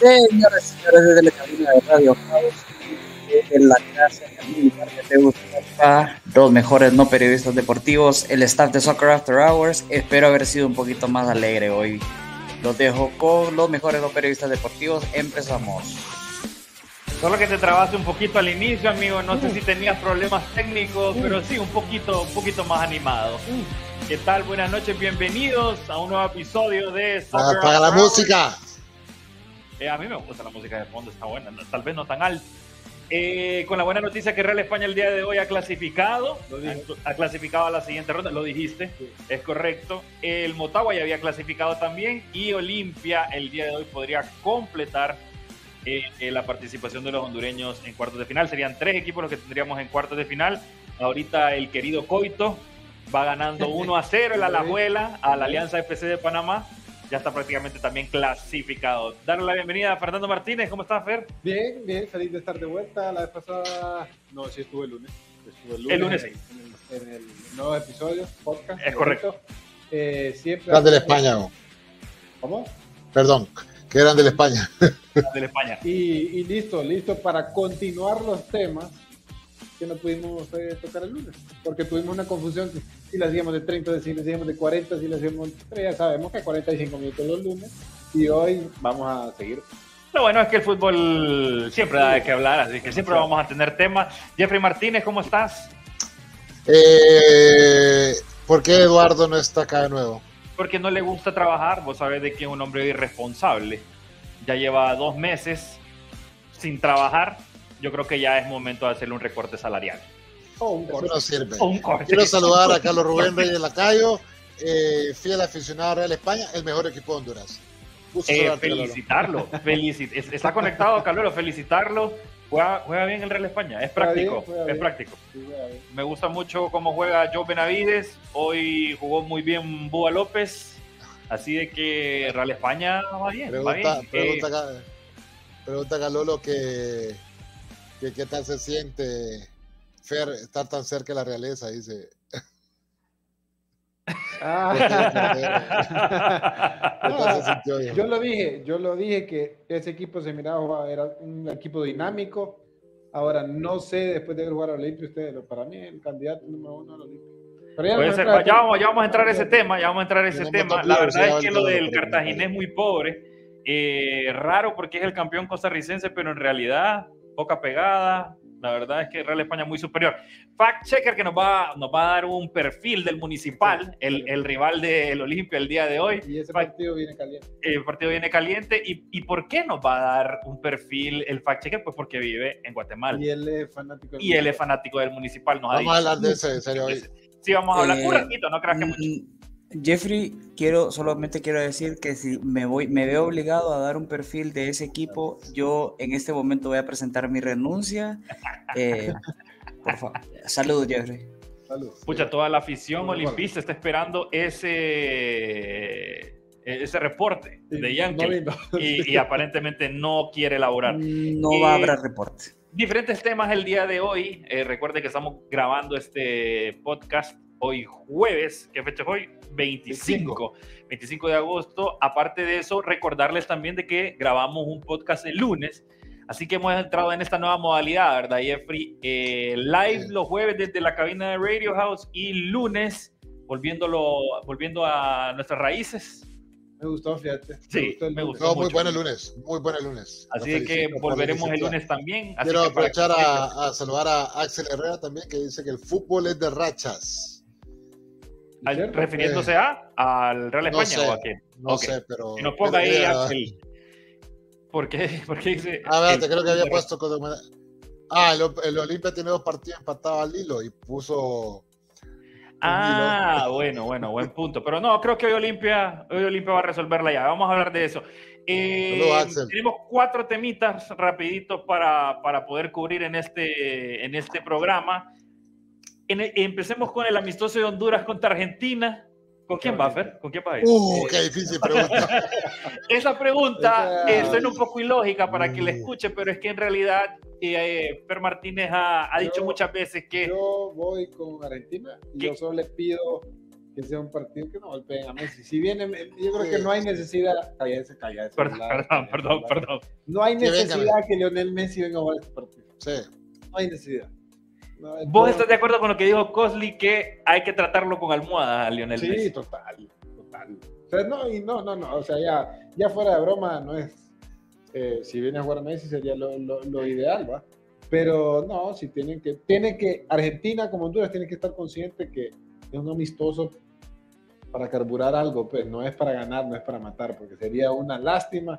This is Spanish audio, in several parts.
Señoras y señores, desde la cabina de Radio House, en la casa militar que te gusta, los mejores no periodistas deportivos, el staff de Soccer After Hours. Espero haber sido un poquito más alegre hoy. Los dejo con los mejores no periodistas deportivos. Empezamos. Solo que te trabaste un poquito al inicio, amigo. No sé si tenías problemas técnicos, pero sí, un poquito, un poquito más animado. ¿Qué tal? Buenas noches, bienvenidos a un nuevo episodio de Soccer Apaga la música. Eh, a mí me gusta la música de fondo, está buena, tal vez no tan alta. Eh, con la buena noticia que Real España el día de hoy ha clasificado, ha, clasificado a la siguiente ronda, lo dijiste, es correcto. El Motagua ya había clasificado también y Olimpia el día de hoy podría completar eh, la participación de los hondureños en cuartos de final. Serían tres equipos los que tendríamos en cuartos de final. Ahorita el querido Coito va ganando 1 a 0 en la Alajuela a la Alianza FC de Panamá ya está prácticamente también clasificado. Darle la bienvenida a Fernando Martínez. ¿Cómo estás, Fer? Bien, bien, feliz de estar de vuelta. La vez pasada, no, sí estuve el lunes. Estuve el lunes. El lunes En, el, nuevo episodio, podcast. Es correcto. Eh, siempre. Grande de España. ¿Cómo? Perdón, que eran de España. de España. Y, y listo, listo para continuar los temas que no pudimos eh, tocar el lunes, porque tuvimos una confusión si la hacíamos de 30, si la hacíamos de 40, si la hacíamos de ya sabemos que 45 minutos los lunes y hoy vamos a seguir. Lo bueno es que el fútbol siempre da de qué hablar, así que siempre vamos a tener temas. Jeffrey Martínez, ¿cómo estás? Eh, ¿Por qué Eduardo no está acá de nuevo? Porque no le gusta trabajar, vos sabés de que es un hombre irresponsable. Ya lleva dos meses sin trabajar yo creo que ya es momento de hacerle un recorte salarial. O un corte. No sirve. Quiero saludar a Carlos Rubén Reyes Lacayo, eh, fiel aficionado a Real España, el mejor equipo de Honduras. Eh, felicitarlo, felicit está conectado, Carlos, felicitarlo. Juega, juega, bien el Real España, es práctico, es práctico. Me gusta mucho cómo juega Joe Benavides, hoy jugó muy bien Búa López, así de que Real España va bien. Pregunta, Pregunta, eh, pregunta Calolo que ¿Qué, tal se siente, Fer, estar tan cerca de la realeza? Dice. Ah. yo lo dije, yo lo dije que ese equipo se miraba, era un equipo dinámico. Ahora no sé, después de jugar a Olimpia, ustedes, para mí el candidato número uno al Olimpia. Ya, ya, vamos, ya, vamos, a entrar a ese tema, ya vamos a entrar a ese tema. La verdad es que lo del Cartagena es muy pobre, eh, raro porque es el campeón costarricense, pero en realidad poca pegada. La verdad es que Real España muy superior. Fact checker que nos va, nos va a dar un perfil del municipal, el, el, rival del Olimpia el día de hoy. Y ese partido viene caliente. El partido viene caliente. ¿Y, ¿Y, por qué nos va a dar un perfil el fact checker? Pues porque vive en Guatemala. Y él es fanático del, y él es fanático del municipal. Nos vamos a hablar de eso en serio hoy. Sí, vamos a hablar eh, un ratito, no creas que mucho. Jeffrey, quiero solamente quiero decir que si me voy, me veo obligado a dar un perfil de ese equipo, yo en este momento voy a presentar mi renuncia. Eh, por favor. Saludos, Jeffrey. Saludos. Pucha, toda la afición olimpista está esperando ese ese reporte de Yankee y, aparentemente no quiere elaborar. No va a haber reporte. Diferentes temas el día de hoy. Eh, recuerde que estamos grabando este podcast hoy jueves. ¿Qué fecha es hoy? 25, 25 de agosto. Aparte de eso, recordarles también de que grabamos un podcast el lunes. Así que hemos entrado en esta nueva modalidad, ¿verdad, Jeffrey? Eh, live los jueves desde la cabina de Radio House y lunes volviéndolo, volviendo a nuestras raíces. Me gustó, fíjate. Sí, me gustó. muy buen el lunes, muy buen el lunes. Así que volveremos el lunes también. Quiero aprovechar a, a, saludar a Axel Herrera también, que dice que el fútbol es de rachas refiriéndose a al Real España o a qué? No sé, pero. Y nos ponga ahí Axel. ¿Por qué? ¿Por qué dice.? A ver, te creo que había puesto. Ah, el, el, Olimpia tiene dos partidos empatados al hilo y puso. Ah, bueno, bueno, buen punto. Pero no, creo que hoy Olimpia, hoy Olimpia va a resolverla ya. Vamos a hablar de eso. Eh, tenemos cuatro temitas rapiditos para, para poder cubrir en este, en este programa empecemos con el amistoso de Honduras contra Argentina. ¿Con quién va, Fer? ¿Con quién va a ir? Uh, qué difícil pregunta. Esa pregunta eh, suena un poco ilógica para que la escuche, pero es que en realidad eh, Fer Martínez ha, ha dicho muchas veces que... Yo voy con Argentina y yo solo le pido que sea un partido que no golpeen a Messi. Si viene, yo creo que no hay necesidad. Cállese, cállese. Perdón, perdón, perdón, perdón. No hay necesidad que Lionel Messi venga a jugar este partido. Sí. No hay necesidad. ¿Vos estás de acuerdo con lo que dijo Cosley que hay que tratarlo con almohada Lionel Sí, Messi? total, total. O sea, no, y no, no, no. O sea, ya, ya fuera de broma, no es. eh, si viene a jugar Messi sería lo, lo, lo ideal, ¿va? Pero no, si tienen que, tienen que, Argentina como Honduras tienen que estar consciente que es un amistoso para carburar algo, pues no es para ganar, no es para matar, porque sería una lástima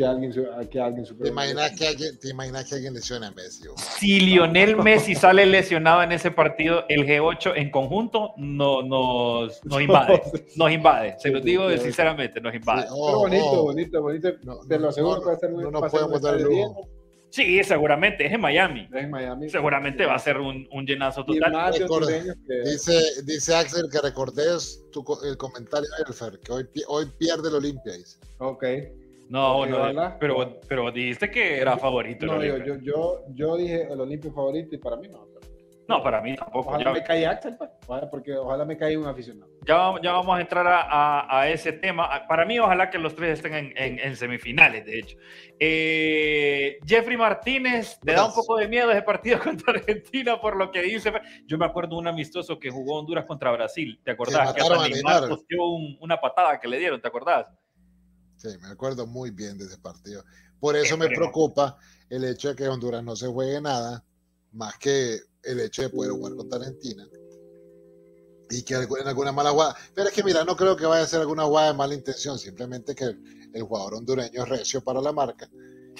que alguien, que alguien ¿Te imaginas que alguien, te imaginas que alguien lesione a Messi? Si Lionel Messi sale lesionado en ese partido, el G8 en conjunto no, nos, nos invade. Nos invade. Se lo digo sinceramente, nos invade. Sí, Pero oh, bonito, oh. bonito, bonito. No, Te lo aseguro va a ser muy no nos podemos dar lujo. Sí, seguramente. Es en Miami. es en Miami. Seguramente va a ser un, un llenazo total. Dice, dice Axel que recordes tu, el comentario de Fer, que hoy, hoy pierde el Olimpia. Dice. Ok. No, no, pero, pero dijiste que era favorito. No, yo, Olimpia. yo, yo, yo dije el Olimpio favorito y para mí no. No, para mí tampoco. Ojalá Ya, me caiga Axel, pues. Porque ojalá me caiga un aficionado. ya, vamos- ya vamos a entrar a, a- a ese tema. Para mí, ojalá que los tres estén en, en- en semifinales, de hecho. Eh, Jeffrey Martínez, le da un poco de miedo ese partido contra Argentina por lo que dice. Yo me acuerdo de un amistoso que jugó Honduras contra Brasil. ¿Te acordás? Que hasta Neymar un- una patada que le dieron, ¿te acordás? Sí, me acuerdo muy bien de ese partido. Por eso me preocupa el hecho de que Honduras no se juegue nada, más que el hecho de poder jugar contra Argentina. Y que en alguna mala jugada. Pero es que, mira, no creo que vaya a ser alguna jugada de mala intención, simplemente que el, el jugador hondureño es recio para la marca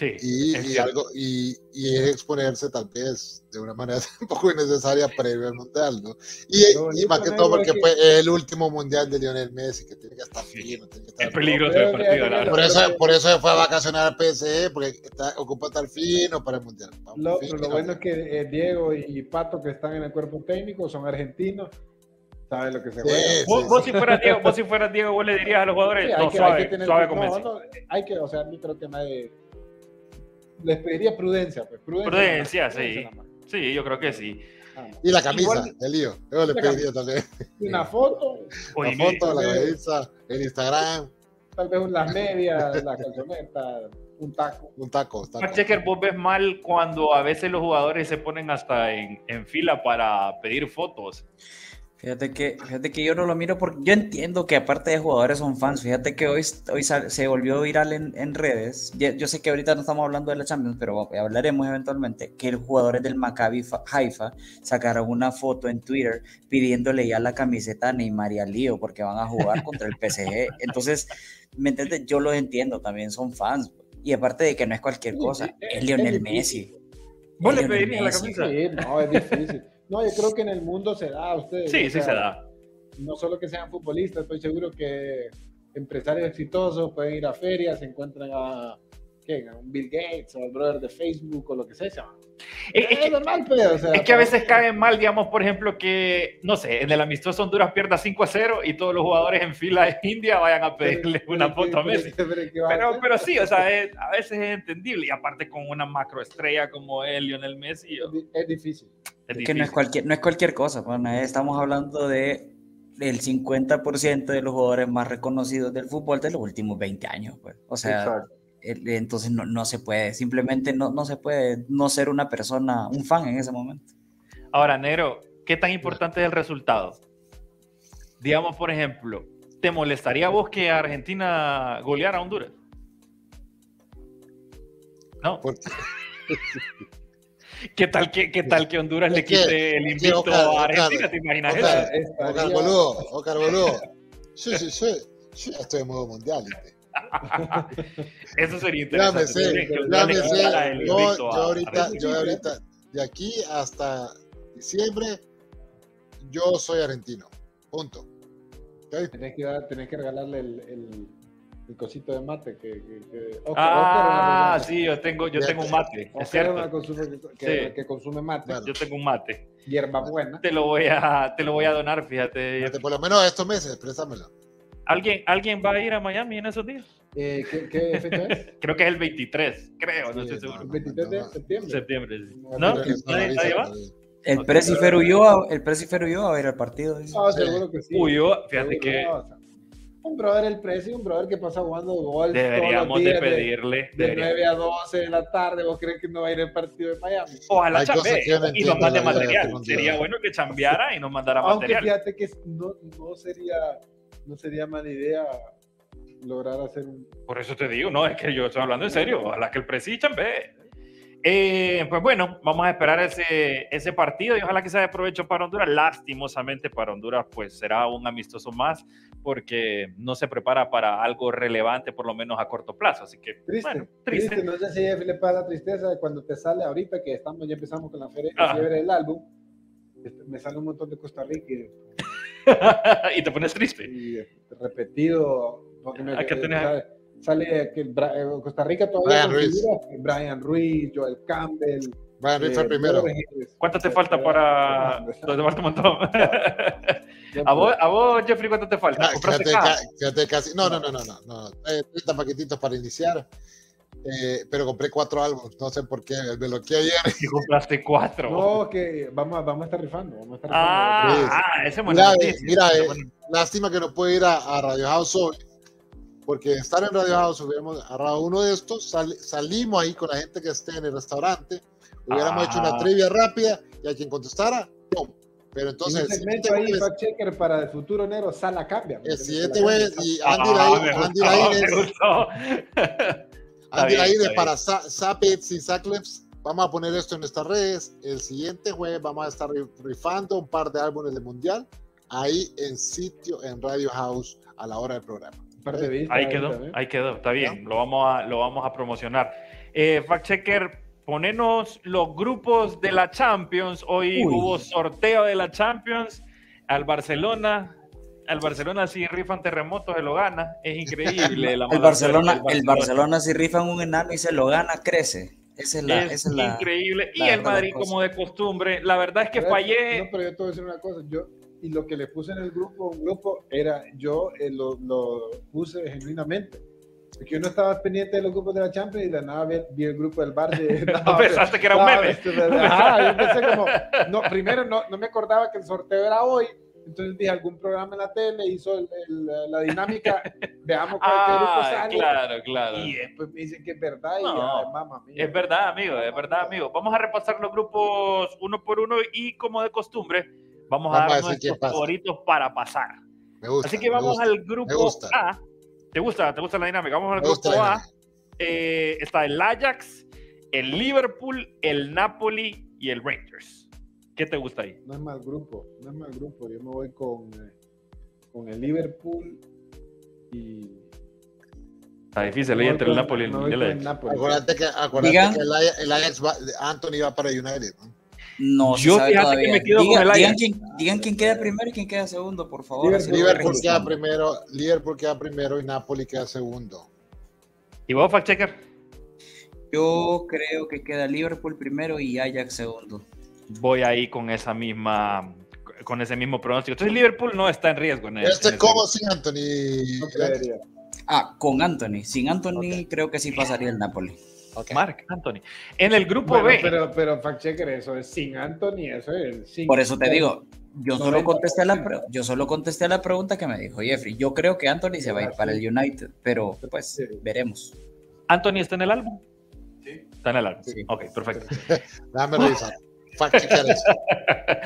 Sí. y, y algo, y, y es exponerse tal vez de una manera un poco innecesaria previo al mundial, ¿no? Y, más que todo porque que- es el último mundial de Lionel Messi, que tiene que estar Sí. fino, tiene que estar Es peligroso el partido, la verdad. por eso, por eso se fue a vacacionar al PSG, porque está, ocupa estar fino para el mundial. Vamos, Lo, fino, lo bueno es que eh, Diego y Pato, que están en el cuerpo técnico, son argentinos, saben lo que se Sí, juega. sí, Vos, vos sí. si fueras Diego, vos si fueras Diego, vos le dirías a los jugadores, Sí, hay no, que- suave, hay que tener- suave con no, Messi. no, hay que, o sea, yo creo que nadie. Les pediría prudencia, pues. Prudencia, Prudencia, más, sí. más, Sí, yo creo que sí. más. Y la camisa, Igual- el lío. Yo le pediría también Una foto, Oye, la foto, la camisa, el Instagram, tal vez unas medias, la calzoneta, un taco. un taco. taco. Checker, vos ves mal cuando a veces los jugadores se ponen hasta en, en fila para pedir fotos. Fíjate que, fíjate que yo no lo miro porque yo entiendo que aparte de jugadores son fans. Fíjate que hoy, hoy sal- se volvió viral en, en redes. Yo sé que ahorita no estamos hablando de la Champions, pero hablaremos eventualmente. Que los jugadores del Maccabi Fa- Haifa sacaron una foto en Twitter pidiéndole ya la camiseta a Neymar y a Lío porque van a jugar contra el PSG. Entonces, ¿me entiendes? Yo los entiendo, también son fans. Y aparte de que no es cualquier cosa, es Lionel. Messi. ¿Vos le pedirías la camisa? Sí, no, es difícil. No, yo creo que en el mundo se da a ustedes. Sí, o sí se da. No solo que sean futbolistas, estoy seguro que empresarios exitosos pueden ir a ferias, se encuentran a, ¿qué? a un Bill Gates o al brother de Facebook o lo que sea. Es, es Es, que, normal, pero, o sea, es que a veces cae mal, digamos, por ejemplo, que, no sé, en el amistoso Honduras pierda 5 a 0 y todos los jugadores en fila de India vayan a pedirle pero- una foto a Messi. pero- ¿qué va a Pero, sí, o sea, es- a veces es entendible. Y aparte con una macroestrella como él, Lionel Messi, es difícil. Es Es que no es cualquier, no es cualquier cosa, pues, no es- estamos hablando de el 50% de los jugadores más reconocidos del fútbol de los últimos 20 años, pues. O sea, Exacto. entonces no, no se puede, simplemente no, no se puede no ser una persona, un fan en ese momento. Ahora, Nero, ¿qué tan importante es el resultado? Digamos, por ejemplo, ¿te molestaría a vos que Argentina goleara a Honduras? No. ¿Qué tal que, qué tal que Honduras le que- quite el invicto Oscar, a Oscar, Argentina? ¿Te imaginas Oscar, eso? Boludo, Oscar boludo. Sí, sí, sí. Sí, estoy en modo mundial. Eso sería interesante. el Yo, yo ahorita, yo ahorita, de aquí hasta diciembre, yo soy argentino. Punto. ¿Ok? Tenés que, dar- tenés que regalarle el, el, el cosito de mate que, que, que- Oscar- Ah, Oscar- sí, yo tengo, yo tengo un mate, es Oscar es cierto. consume que, Sí. que consume mate, Claro. Yo tengo un mate. hierba buena. Te lo voy a, te lo voy a donar, fíjate. Este, Por lo menos estos meses, préstamelo. ¿Alguien, ¿Alguien va a ir a Miami en esos días? Eh, ¿qué, ¿Qué fecha es? Creo que es el 23, creo, no Sí, estoy seguro. El 23 de no, septiembre. Septiembre, sí. No, ¿No? ¿Nadie, va? El Precifer huyó, el Precifer huyó a ver el partido. No, seguro que sí. Huyó, fíjate Seguro que no, un brother el precio, un brother que pasa jugando golf. deberíamos todos los de días pedirle. De, deberíamos. 9 a 12 de la tarde, ¿vos crees que no va a ir el partido de Miami? Ojalá chambee no y nos mande de material. Sería bueno que chambeara y nos mandara Aunque material. fíjate que no, no sería no sería mala idea lograr hacer un Por eso te digo, no, es que yo estoy hablando en serio. Ojalá que el Presi chambee. Eh, pues bueno, vamos a esperar ese, ese partido y ojalá que sea de provecho para Honduras. Lastimosamente para Honduras, pues será un amistoso más porque no se prepara para algo relevante, por lo menos a corto plazo. Así que, triste, bueno, triste. triste. No sé si le pasa la tristeza cuando te sale ahorita que estamos ya empezamos con la feria, Ah. fiebre del álbum. este, Me sale un montón de Costa Rica y, y te pones triste. y repetido. porque me- ¿A qué tenés? Sale, que eh, Costa Rica todavía Brian Ruiz. Brian Ruiz, Joel Campbell. Brian Ruiz eh, fue primero. Borges, ¿Cuánto te eh, falta para.? eh, Te falta un montón. ¿A vos, a vos, Jeffrey, cuánto te falta? Ah, ¿Compraste quédate, casi. No, no, no, no, no. no. Eh, 30 paquetitos para iniciar. Eh, pero compré cuatro álbumes. No sé por qué. Me bloqueé ayer. Y compraste cuatro. No, que vamos, a- vamos a estar rifando. Vamos a estar Ah, Sí. ah, ese es Mira, eh, mira, eh, es Lástima que no puedo ir a, a Radio House hoy. Porque estar en Radio House, hubiéramos agarrado uno de estos, sal- salimos ahí con la gente que esté en el restaurante, hubiéramos Ah. hecho una trivia rápida y a quien contestara, ¡pum! Pero Entonces, un el segmento ahí, jueves, fact checker para el futuro enero, sala cambia. el siguiente cambia. y Andy Ah, Laínez- Andy está para Sapets y Sacleps. Vamos a poner esto en nuestras redes. El siguiente jueves vamos a estar ri- rifando un par de álbumes del Mundial ahí en sitio en Radio House a la hora del programa. Un par de Ahí quedó, también. ahí quedó, está bien, lo vamos a, lo vamos a promocionar. Eh, Fact Checker, ponenos los grupos de la Champions. Hoy Uy. hubo sorteo de la Champions. Al Barcelona, al Barcelona si rifan terremotos se lo gana. Es increíble. la El Barcelona, del el Barcelona si rifan un enano y se lo gana, crece. Esa es la, Es esa es la- increíble. Y la el verdad, Madrid, como de costumbre, la verdad es que Pero- fallé. No, pero yo te voy a decir una cosa. Yo, y lo que le puse en el grupo, un grupo, era, yo eh, lo, lo puse genuinamente. Porque yo no estaba pendiente de los grupos de la Champions y de nada vi, vi el grupo del Bar de. ¿No pensaste que era un meme? Ajá, yo pensé como. No, primero no, no me acordaba que el sorteo era hoy. Entonces dije, algún programa en la tele hizo el- el- la dinámica. Veamos cuál qué grupo Ah, sale. claro, claro. Y después me dicen que es verdad. Y No, ay, mamá mía. Es verdad, amigo, es verdad, amigo. Vamos a repasar los grupos uno por uno y como de costumbre, vamos, Vamos a dar nuestros favoritos para pasar. Me gusta. Así que me vamos gusta. al grupo. A. ¿Te gusta? ¿Te gusta la dinámica? Vamos al Me grupo A. Eh, está el Ajax, el Liverpool, el Napoli y el Rangers. ¿Qué te gusta ahí? No es mal grupo, no es mal grupo. Yo me voy con, eh, con el Liverpool y. Está difícil ahí entre el Napoli y el, el Ajax. Acuérdate que, acuérdate que el, Ajax- el Ajax va, Anthony va para United. ¿no? No se Yo sabe fíjate que todavía. me quedo con Diga- el digan, quién, digan quién queda primero y quién queda segundo, por favor. Liverpool- queda primero, Liverpool queda primero y Napoli queda segundo. ¿Y vos, fact checker? Yo creo que queda Liverpool primero y Ajax segundo. Voy ahí con esa misma con ese mismo pronóstico. Entonces Liverpool no está en riesgo en en Este ese como sin Anthony. No. Ah, con Anthony. Sin Anthony creo que sí pasaría el Napoli. Mark Anthony. En el grupo Bueno, B. pero, pero fact checker, eso es sin Anthony, eso es sin. Por eso te digo, yo solo 90%. contesté a la pre- yo solo contesté a la pregunta que me dijo Jeffrey. Yo creo que Anthony se va a ir para el United, pero pues Sí. veremos. ¿Anthony está en el álbum? Sí. Está en el álbum. Sí. Ok, perfecto. Déjame revisar. Eso.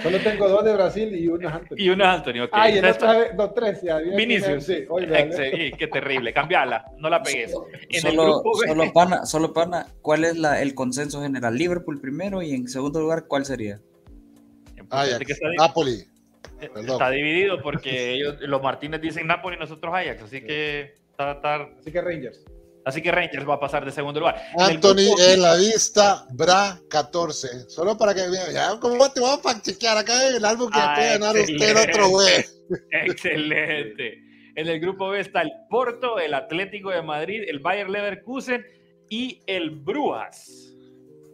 Solo tengo dos de Brasil y uno es Anthony. Y uno es Anthony, ok. Ah, y el otro es no, tres, ya. Vinicius. Sí, oye, qué terrible. Cambiala, no la pegues. En el Solo, grupo B. solo pana, solo pana, ¿cuál es la, el consenso general? Liverpool primero y en segundo lugar, ¿cuál sería? Está, di- Napoli. perdón. está dividido porque ellos, los Martínez dicen Napoli y nosotros Ajax, así que está, está- Así que Rangers. Así que Rangers va a pasar de segundo lugar. En el Anthony en la lista, Bra 14. Solo para que vean, ¿cómo te vamos a chequear acá en el álbum que Ah, puede ganar usted otro güey? Excelente. En el grupo B está el Porto, el Atlético de Madrid, el Bayer Leverkusen y el Brujas.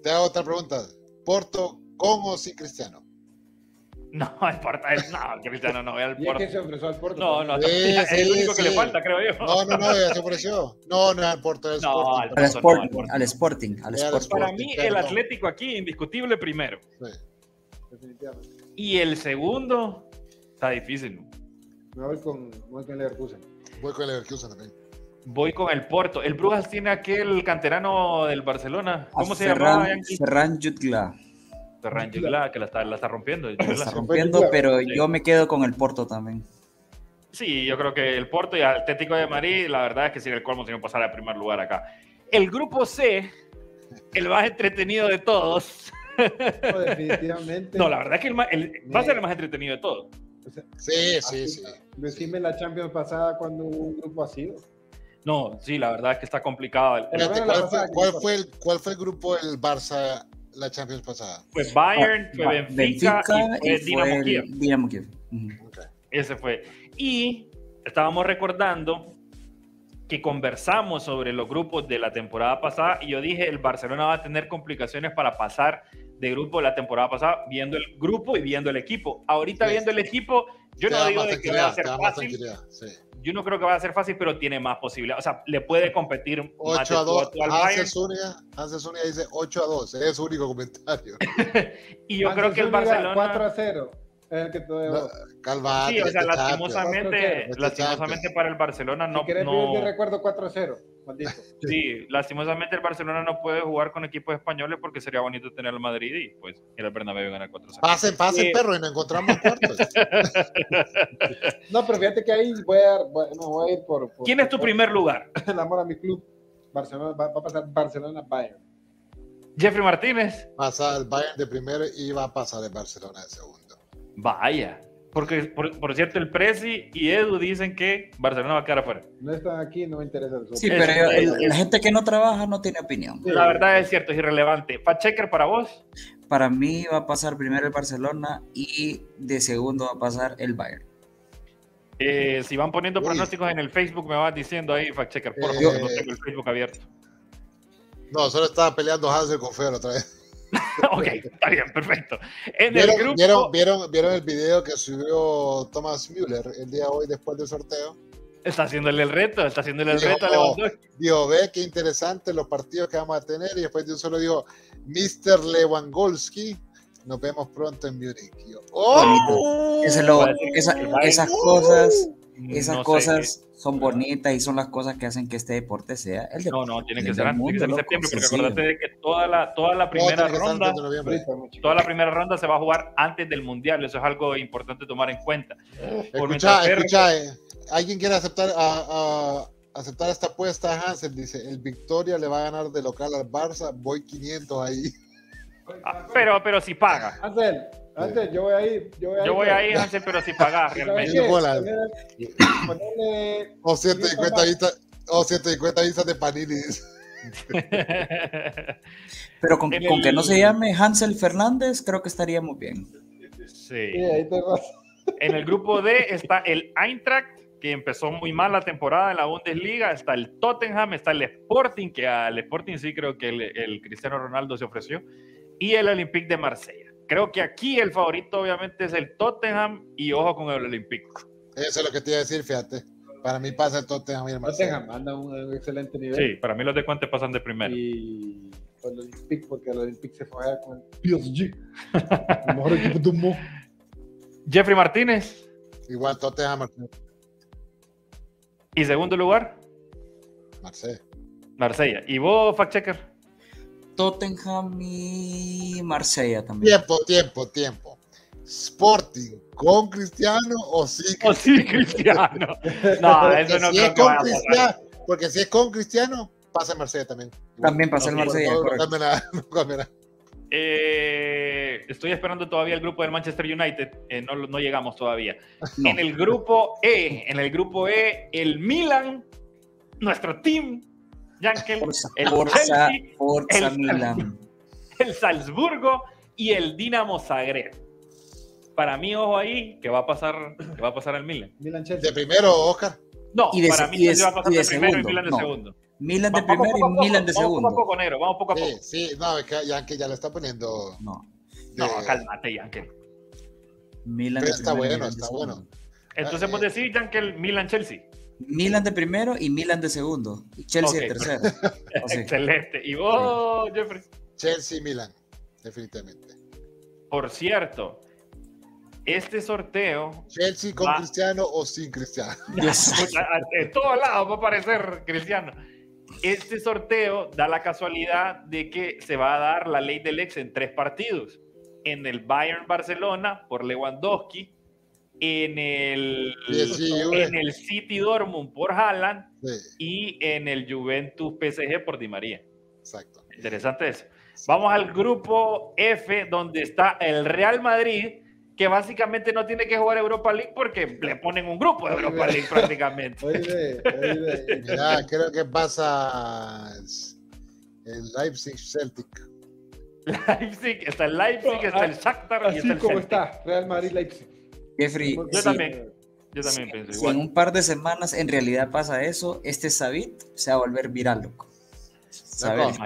Te hago otra pregunta. ¿Porto con o sin Cristiano? No, el Porto, el- no, Cristiano no, el ¿Y es Porto. que se ofreció al Porto? No, no, Sí, es el sí, único que sí. le falta, creo yo. No, no, no, ya se ofreció. No, no, al Porto del No, Sporting. al Al Porto no, Sporting, al Porto al Sporting, al al Sporting. Para Sporting, mí, perdón. el Atlético aquí, indiscutible primero. Sí. definitivamente. Y el segundo está difícil. Me voy con, voy con Leverkusen. Voy con el Leverkusen también. Voy con el Porto. El Brujas tiene aquel canterano del Barcelona. ¿Cómo se Ferran, llama? Ferran Jutgla. Ferran Jutgla, que la está, la está rompiendo. La está rompiendo, pero Sí. yo me quedo con el Porto también. Sí, yo creo que el Porto y Atlético de Madrid, la verdad es que sería el colmo si no pasara a primer lugar acá. El grupo C, el más entretenido de todos. No, definitivamente. No, la verdad es que el más- el- va a ser el más entretenido de todos. O sea, Sí, así- sí, sí. Decime la Champions pasada cuando hubo un grupo así. No, sí, la verdad es que está complicado. ¿cuál, fue, cuál ¿qué fue el, ¿Cuál fue el grupo del Barça la Champions pasada? Fue Bayern, fue Ba- Benfica, y fue Dinamo el Kiev. Dinamo Kiev. Ujú. Ok. Ese fue. Y estábamos recordando que conversamos sobre los grupos de la temporada pasada y yo dije, el Barcelona va a tener complicaciones para pasar de grupo la temporada pasada viendo el grupo y viendo el equipo. Ahorita Sí. viendo el equipo, yo Te no digo de que vaya a ser fácil. sí. Yo no creo que vaya a ser fácil, pero tiene más posibilidad. O sea, le puede competir más 8 de a tú 2. tú al Bayern. Hansel Zúñiga, Hansel Zúñiga dice 8 a 2. Es su único comentario. Y yo creo que el Barcelona... 4 a 0. Es el que No, Calvate. Sí, o sea, este lastimosamente, Este lastimosamente para el Barcelona no, si querés no- vivir de recuerdo 4 a 0. Maldito. sí, lastimosamente el Barcelona no puede jugar con equipos españoles porque sería bonito tener al Madrid y pues ir al Bernabéu y ganar 4 Pasen, pasen, Sí. perro, y nos encontramos en cuartos. No, pero fíjate que ahí voy a, voy, no, voy a ir por, por- ¿Quién es tu por primer lugar? el amor a mi club. Barcelona, va, va a pasar Barcelona Bayern. Jeffrey Martínez. Pasa el Bayern de primero y va a pasar el Barcelona de segundo. Vaya. Porque, por, por cierto, el Prezi y Edu dicen que Barcelona va a quedar afuera. No están aquí, no me interesa el Sí, pero yo- es- el- la gente que no trabaja no tiene opinión. La verdad es cierto, es irrelevante. Fact-checker para vos. Para mí va a pasar primero el Barcelona y de segundo va a pasar el Bayern. Eh, si van poniendo Uy. pronósticos en el Facebook, me vas diciendo ahí, fact-checker, por Eh, favor, no tengo el Facebook abierto. No, solo estaba peleando Hansel con Fer otra vez. ok, está bien, perfecto. En el ¿Vieron, grupo. vieron, vieron, vieron el video que subió Thomas Müller el día de hoy después del sorteo? Está haciéndole el reto, está haciéndole el Dijo, reto a oh, Lewandowski. Dijo, ve qué interesante los partidos que vamos a tener. Y después de un solo dijo, Mr. Lewandowski, nos vemos pronto en Múnich. ¡Oh! Esa- el esas cosas, esas No sé cosas son bonitas y son las cosas que hacen que este deporte sea el qué- No, deporte. no, tiene que ser antes, tiene que ser en mundo, septiembre, porque sencillo. acuérdate de que toda la, toda la primera ronda, toda la primera ronda se va a jugar antes del mundial. Eso es algo importante tomar en cuenta. Por Escucha, escucha, eh, ¿alguien quiere aceptar, a- a- aceptar esta apuesta a Hansel? Dice, el Victoria le va a ganar de local al Barça, voy 500 ahí. Ah, Pero, pero si paga. Ansel, Yo voy a ir. Yo voy a ir. Yo voy pero- a ir, Hansel, pero si pagas ¿Sabes realmente. Yo qué? bola. Ponerle- ponerle- O 150 vistas, o 150 vistas de Panini. Pero con, En con el- que no se llame Hansel Fernández, creo que estaríamos bien. sí. Sí, ahí te vas. En el grupo D está el Eintracht, que empezó muy mal la temporada en la Bundesliga. Está el Tottenham, está el Sporting, que al Sporting sí creo que el, el Cristiano Ronaldo se ofreció. Y el Olympique de Marsella. Creo que aquí el favorito obviamente es el Tottenham y ojo con el Olympique. Eso es lo que te iba a decir, fíjate. Para mí pasa el Tottenham y el Marsella. Tottenham anda a un, un excelente nivel. Sí, para mí los de Cuente pasan de primero. Y con el Olympique, porque el Olympique se fue a con el PSG. el mejor equipo del mundo. Jeffrey Martínez. Igual Tottenham, Y segundo lugar, Marsella. Marsella. ¿Y vos, fact checker? Tottenham y Marsella también. Tiempo, tiempo, tiempo. Sporting con Cristiano o sí Oh, sí, Cristiano. No, Porque eso no si creo es que con. Cristiano, porque si es con Cristiano, pasa Marsella también. También pasa el Marsella, No, cambia nada, no cambia nada. Eh, estoy esperando todavía el grupo del Manchester United. eh, no, no llegamos todavía. No. En el grupo E, en el grupo E, el Milan, nuestro team, Yankel, Forza, el Forza, Chelsea, Forza el- Milan. el Salzburgo y el Dinamo Zagreb. Para mí, ojo ahí, que va a pasar, que va a pasar el Milan. Milan De Chelsea. primero, Oscar. No, Y de para mí y de- va a pasar y de, de primero y segundo, Milan de no. segundo. Milan de primero y Milan de vamos poco a segundo. poco, negro, vamos poco a poco. Sí, sí, no, es que Yankee ya lo está poniendo. No, No, de- cálmate, Yankel. Milan Pero de está primero bueno, de está segundo. bueno. Entonces Eh, vos decís, Yankel, Milan-Chelsea. Milan de primero y Milan de segundo. Y Chelsea de tercero. Así. Excelente. ¿Y vos, Jeffrey? Chelsea y Milan, definitivamente. por cierto, este sorteo. Chelsea con va- Cristiano o sin Cristiano. En todos lados va a aparecer Cristiano. Este sorteo da la casualidad de que se va a dar la ley del ex en tres partidos. En el Bayern Barcelona por Lewandowski, en el, en el City Dortmund por Haaland Sí, y en el Juventus PSG por Di María. exacto. Interesante eso. Vamos al grupo F, donde está el Real Madrid, que básicamente no tiene que jugar Europa League porque le ponen un grupo de Europa League prácticamente. Oye, oye, Mira, creo que pasa el Leipzig Celtic. Leipzig, está el Leipzig, está el Shakhtar y está el como Celtic. está, Real Madrid Leipzig. Jeffrey, Yo si- también. Yo también pienso si igual. en un par de semanas en realidad pasa eso, este Sabit se va a volver viral, loco. ¿Sabes?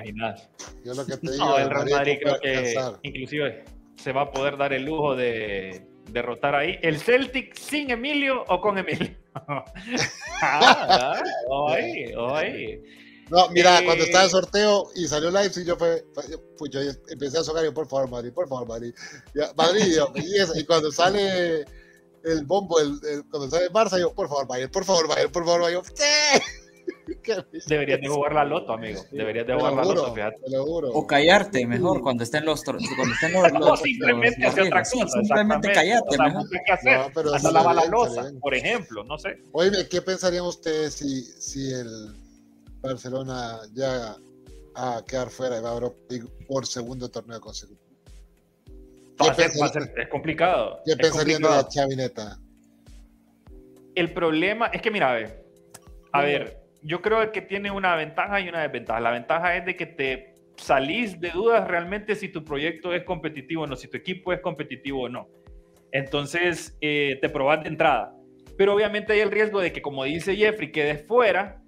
Yo lo que te digo, No, el Real Madrid creo que alcanzar. inclusive se va a poder dar el lujo de derrotar ahí. ¿El Celtic sin Emilio o con Emilio? ah, oye, oye. No, mira, Eh, cuando estaba el sorteo y salió Leipzig, yo fue, fue- yo, empecé a socar y yo, por favor, Madrid, por favor, Madrid. Ya, Madrid, yo, y, eso, y cuando sale el bombo, el, el- cuando sale el Barça, yo, por favor, Bayern, por favor, Bayern, por favor, Bayern. Deberías de jugar la loto, amigo. Deberías de jugar la loto, fíjate. te lo juro. O callarte mejor cuando estén los cuando estén los, No, los- simplemente los- hacer otra sí, cosa. simplemente callate O sea, mejor. no sé qué hacer. No, pero Anda a sale lavar la losa, por ejemplo, no sé. Oye, ¿qué pensarían ustedes si, si el Barcelona llega a quedar fuera y va a Europa League por segundo torneo consecutivo? Va a ¿Qué ser- va a pensarían- ser- es complicado. ¿Qué pensarían de chavineta? El problema es que, mira, a ver, a ver, yo creo que tiene una ventaja y una desventaja. La ventaja es de que te salís de dudas realmente si tu proyecto es competitivo o no, si tu equipo es competitivo o no. Entonces, eh, te probás de entrada. Pero obviamente hay el riesgo de que, como dice Jeffrey, quedes fuera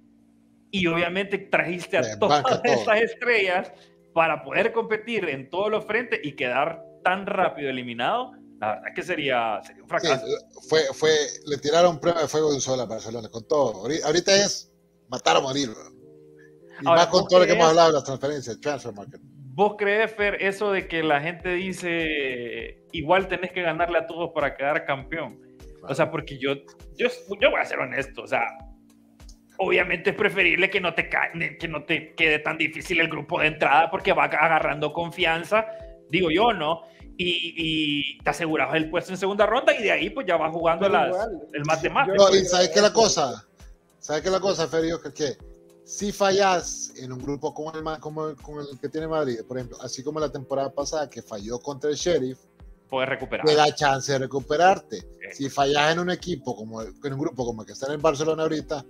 y obviamente trajiste Te a todas esas estrellas para poder competir en todos los frentes y quedar tan rápido eliminado. La verdad que sería, sería un Sí, fracaso. fue, fue, le tiraron prueba de fuego de un solo a Barcelona, con todo. Ahori- Ahorita es matar o morir. Y Ahora, más con ¿vos todo lo que crees? hemos hablado de las transferencias, transfer market. ¿Vos crees, Fer, eso de que la gente dice igual tenés que ganarle a todos para quedar campeón? O sea, porque yo, yo, yo voy a ser honesto, o sea, obviamente es preferible que no, te que no te quede tan difícil el grupo de entrada porque va agarrando confianza, digo yo, ¿no? Y, y te aseguras el puesto en segunda ronda y de ahí pues ya vas jugando las, el matemático. No, y ¿sabes qué es la cosa? ¿Sabes qué es la cosa, Ferio? Que, que si fallas en un grupo como el, como, el, como el que tiene Madrid, por ejemplo, así como la temporada pasada que falló contra el Sheriff, Puedes recuperar. te da chance de recuperarte. Sí. Si fallas en un equipo, como el- en un grupo como el que está en el Barcelona ahorita,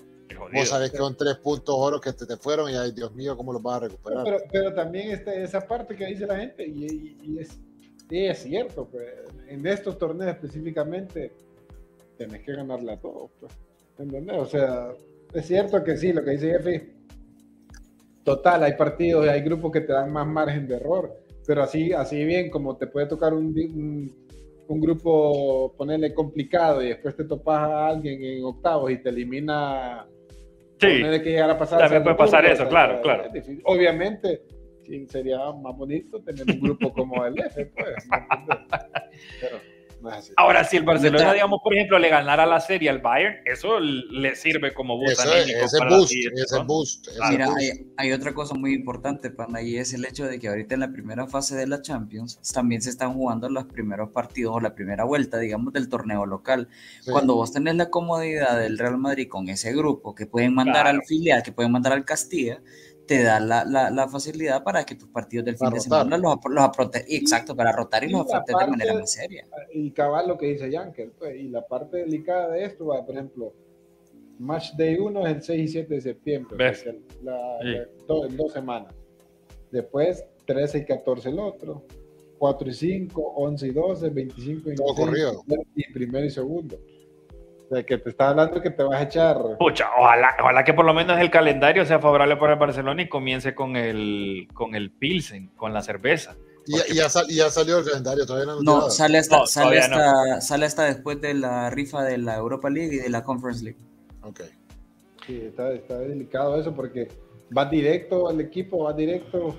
vos sabés que son tres puntos oro que te, te fueron y ay, Dios mío, ¿cómo los vas a recuperar? Pero, pero también está esa parte que dice la gente, y, y- y es, y es cierto, pues, en estos torneos específicamente, tenés que ganarle a todos, pues, ¿entendés? O sea, es cierto que sí, lo que dice Jeffy, total, hay partidos y hay grupos que te dan más margen de error, pero así, así bien, como te puede tocar un, di- un, un grupo, ponerle complicado, y después te topas a alguien en octavos y te elimina Sí. Que llegara a pasar También puede pasar eso, o sea, claro, claro. Obviamente, sí, sería más bonito tener un grupo como el F, pues. Pero no es así. Ahora, si el Barcelona, digamos, por ejemplo, le ganara la serie al Bayern, eso le sirve como boost Eso anímico ese para boost, siguiente ese ronda. boost. ese. Mira, boost. hay, hay otra cosa muy importante, Panda, y es el hecho de que ahorita en la primera fase de la Champions también se están jugando los primeros partidos o la primera vuelta, digamos, del torneo local. Sí. Cuando vos tenés la comodidad del Real Madrid con ese grupo que pueden mandar Claro. al filial, que pueden mandar al Castilla, te da la, la, la facilidad para que tus partidos del fin Para de rotar. semana los, los aprote- Exacto, para rotar y y los afrontes de manera más seria. Y cabal lo que dice Yankel, pues, y la parte delicada de esto, va, por ejemplo, Match Day 1 es el 6 y 7 de septiembre, o sea, la- Sí. la- do- en dos semanas. Después, 13 y 14 el otro, 4 y 5, 11 y 12, 25 y Todo 26, corrido. y primero y segundo. O sea, que te está hablando que te vas a echar Pucha, ojalá, ojalá que por lo menos el calendario sea favorable para el Barcelona y comience con el, con el Pilsen, con la cerveza. Y, y ya, sal- y ya salió el calendario, todavía no No, tirado. sale hasta, No, sale, todavía no. hasta, sale hasta después de la rifa de la Europa League y de la Conference League. Ok. Sí, está, está delicado eso porque va directo al equipo, va directo.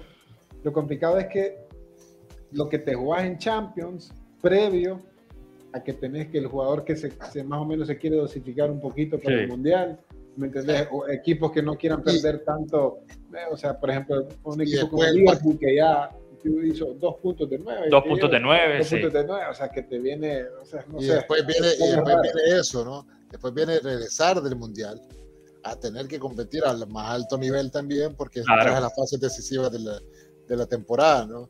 Lo complicado es que lo que te jugás en Champions previo a que tenés que el jugador que se, se más o menos se quiere dosificar un poquito para Sí. el mundial, ¿me entendés? O equipos que no quieran perder tanto, eh, o sea, por ejemplo, un equipo como después- Liverpool que ya hizo dos puntos de nueve. Dos puntos de nueve, dos sí. puntos de nueve, o sea, que te viene, o sea, no y sé. después viene, y es después raro. viene eso, ¿no? Después viene regresar del mundial a tener que competir al más alto nivel también, porque Claro. entras a las fases decisivas de la, de la temporada, ¿no?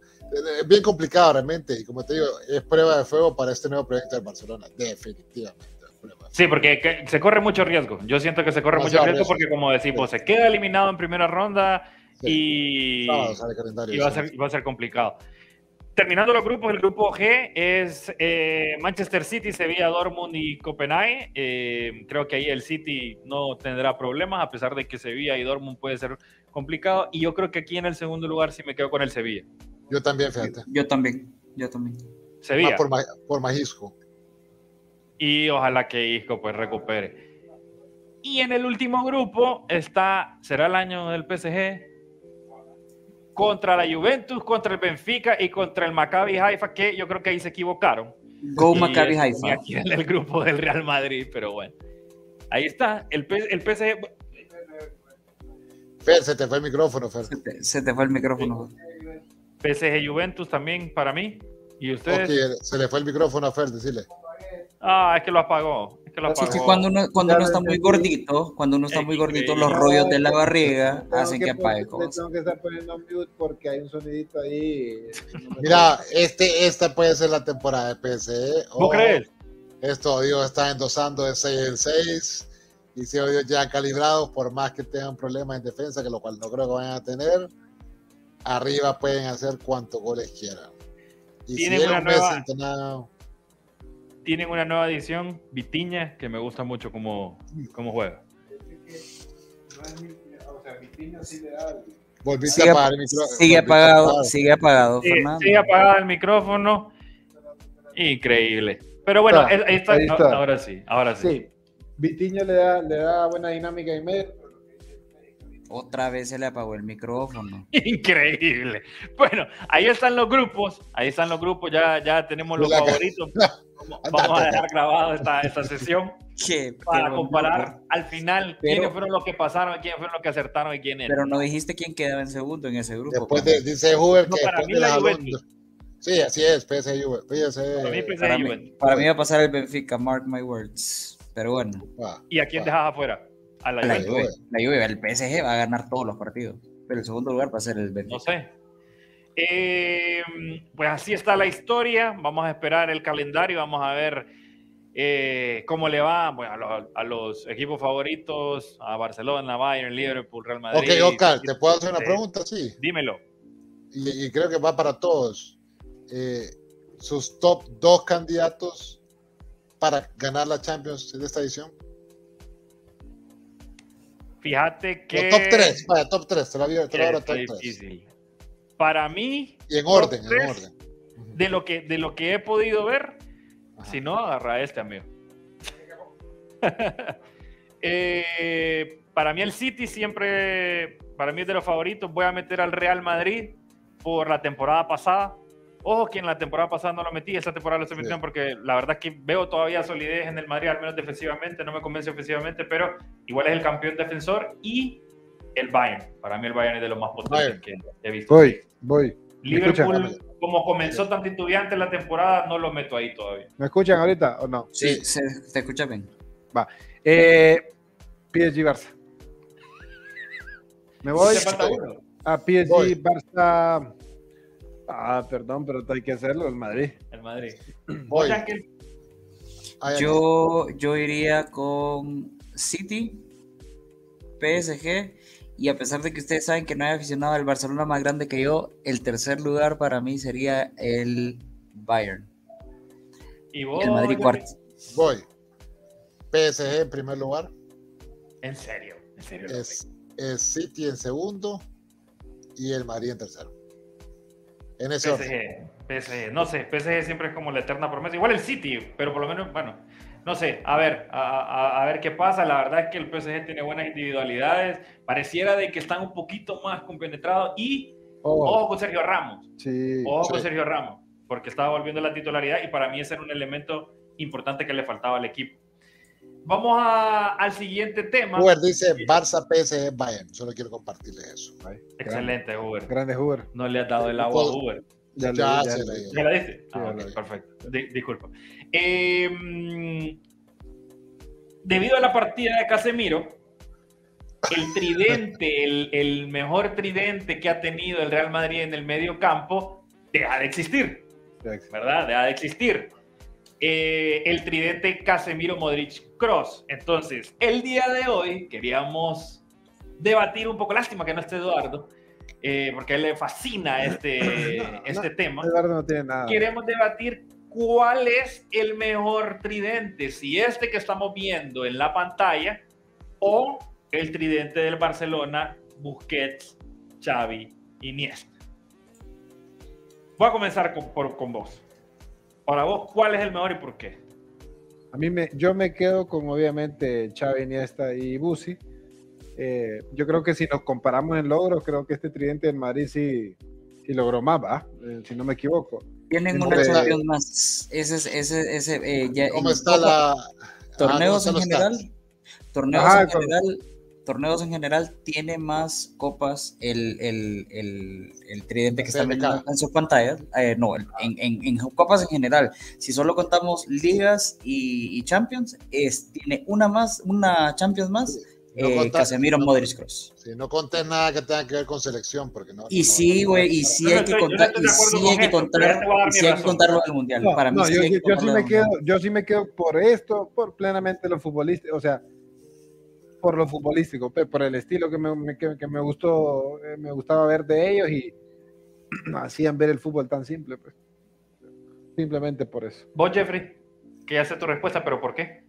Es bien complicado realmente, y como te digo, es prueba de fuego para este nuevo proyecto del Barcelona, definitivamente. Sí, porque que- se corre mucho riesgo. Yo siento que se corre mucho riesgo riesgo. porque, como decimos, se queda eliminado en primera ronda y, va, a ser, va a ser complicado. Terminando los grupos, el grupo G es eh, Manchester City, Sevilla, Dortmund y Copenhague. Eh, creo que ahí el City no tendrá problemas, a pesar de que Sevilla y Dortmund puede ser complicado. Y yo creo que aquí en el segundo lugar sí me quedo con el Sevilla. Yo también, fíjate. Yo también, yo también. Sevilla. Más por, Ma- por Majisco. y ojalá que Isco pues recupere. Y en el último grupo está, será el año del PSG, contra la Juventus, contra el Benfica y contra el Maccabi Haifa, que yo creo que ahí se equivocaron. Go Y Maccabi Haifa. aquí en el grupo del Real Madrid, pero bueno. Ahí está, el, el PSG, Fer, se te fue el micrófono, Fer. Se te, se te fue el micrófono. PSG Juventus también para mí. Y ustedes, Ok, se le fue el micrófono a Fer, decirle. ah, es que lo apagó. Es que lo apagó. que cuando uno, cuando uno está muy gordito, cuando uno está muy gordito, los rollos de la barriga hacen que apague cosas. tengo que estar poniendo mute porque hay un sonidito ahí. Mira, este, esta puede ser la temporada de PSE. ¿Vos Oh, crees? Esto, Dios está endosando de 6 en 6. Y si Dios ya calibrados, por más que tengan problemas en defensa, que lo cual no creo que vayan a tener, arriba pueden hacer cuantos goles quieran. Y si Tienen llega una nueva- Tienen una nueva edición, Vitiña, que me gusta mucho cómo, cómo juega. volviste Sigue, a apagar el micrófono. sigue apagado, sigue apagado, Sí, sigue apagado el micrófono. Increíble. Pero bueno, Está, está. Ahora sí, ahora sí. Sí, Vitiño le da, le da buena dinámica y medio. Otra vez se le apagó el micrófono. Increíble. Bueno, ahí están los grupos. Ahí están los grupos. Ya, ya tenemos los favoritos. Vamos- Vamos a dejar grabado esta, esta sesión ¿Qué? para Pero- comparar al final Pero- quiénes fueron los que pasaron, quiénes fueron los que acertaron y quiénes. Pero no dijiste quién quedaba en segundo en ese grupo. Después de, dice Huber No, que para mí de la Juventus. Sí, así es, PSG Juve. PSG, Para mí, PSG para, mí, Juventus. para mí va a pasar el Benfica, mark my words. Pero bueno, ¿Y a quién dejas afuera? A la la. Juve, la Juve, el PSG va a ganar todos los partidos. Pero el segundo lugar va a ser el Benfica. No sé. Eh, pues así está la historia. Vamos a esperar el calendario. Vamos a ver eh, cómo le va bueno, a, los, a los equipos favoritos: a Barcelona, Bayern, Liverpool, Real Madrid. Ok, Oscar, ¿te puedo hacer una pregunta? Sí. Dímelo. y, y creo que va para todos. Eh, sus top dos candidatos para ganar la Champions de esta edición. Fíjate que. O top 3, vaya, top 3, te lo abro, te lo top 3. difícil. Para mí, Y en orden, en orden. De lo que, de lo que he podido ver, Ajá. si no, agarra este amigo. Eh, para mí el City siempre, para mí es de los favoritos. Voy a meter al Real Madrid por la temporada pasada. Ojo que en la temporada pasada no lo metí, esta temporada lo estoy Sí. metiendo porque la verdad es que veo todavía solidez en el Madrid, al menos defensivamente, no me convence ofensivamente, pero igual es el campeón defensor y el Bayern. Para mí el Bayern es de los más potentes Bayern. que he visto. Voy, voy. Liverpool, escuchan? como comenzó tan titubeante la temporada, no lo meto ahí todavía. ¿Me escuchan ahorita o no? Sí, Sí. se, se escucha bien. Eh, PSG Barça. Me voy ¿Te a PSG Voy. Barça. Ah, perdón, pero hay que hacerlo, el Madrid. El Madrid. Voy. O sea que- ya Yo, yo iría con City, PSG, y a pesar de que ustedes saben que no hay aficionado al Barcelona más grande que yo, el tercer lugar para mí sería el Bayern. y vos, el Madrid cuarto. Voy. PSG en primer lugar. En serio, en serio. Es, es City en segundo. Y el Madrid en tercero. En ese. PSG, PSG, no sé, PSG siempre es como la eterna promesa. Igual el City, pero por lo menos, bueno, no sé, a ver, a, a- a ver qué pasa. La verdad es que el PSG tiene buenas individualidades. Pareciera de que están un poquito más compenetrados y Ojo con Sergio Ramos. Sí. Ojo con Sí. Sergio Ramos, porque estaba volviendo la titularidad y para mí ese era un elemento importante que le faltaba al equipo. Vamos a- al siguiente tema. Uber dice Barça PSG Bayern. Solo quiero compartirles eso. Excelente, Uber. Grande Hoover. No le has dado el agua a Uber. Ya, Ya, le- ya se le- le- ¿Ya la diste? Ah, ya ok, lo vi. perfecto. Di- disculpa. Eh, mm, debido a la partida de Casemiro, el tridente, el, el mejor tridente que ha tenido el Real Madrid en el medio campo, deja de existir, ¿verdad? Deja de existir. Eh, el tridente Casemiro Modric Cross. Entonces, el día de hoy queríamos debatir un poco, lástima que no esté Eduardo, eh, porque a él le fascina este, No, no. este tema Eduardo no tiene nada. queremos debatir cuál es el mejor tridente, si este que estamos viendo en la pantalla o el tridente del Barcelona, Busquets, Xavi, Iniesta. Voy a comenzar con, por- con vos. Para vos, ¿cuál es el mejor y por qué? A mí me, yo me quedo con obviamente Xavi, Iniesta y Busi. Eh, yo creo que si nos comparamos en logros, creo que este tridente del Madrid sí, sí logró más, ¿va? Eh, si no me equivoco. Tienen ¿Cómo una? Champions más. Ese, es- ese, ese, eh, ya- ¿Cómo en está la. torneos ah, en ¿cómo están los general, torneos Ajá, en con- general, torneos en general tiene más copas el, el, el, el tridente que está viendo en sus pantallas. Eh, no, en, en, en copas en general. Si solo contamos ligas y, y champions, es, tiene una más, una champions más. No eh, Casemiro no- Modric Cross. Sí, no contés nada que tenga que ver con selección, porque no. Y no- sí, no- güey, y sí hay que contar, y sí hay que contar, sí hay que contarlo al mundial. No, Para mí no, sí yo, sí me quedo, yo sí me quedo por esto, por plenamente lo futbolístico, o sea, por lo futbolístico, pe- por el estilo que me, me- que, que me gustó, eh, me gustaba ver de ellos y hacían ver el fútbol tan simple, pues. Simplemente por eso. Vos, Jeffrey, que ya sé tu respuesta, pero ¿por qué?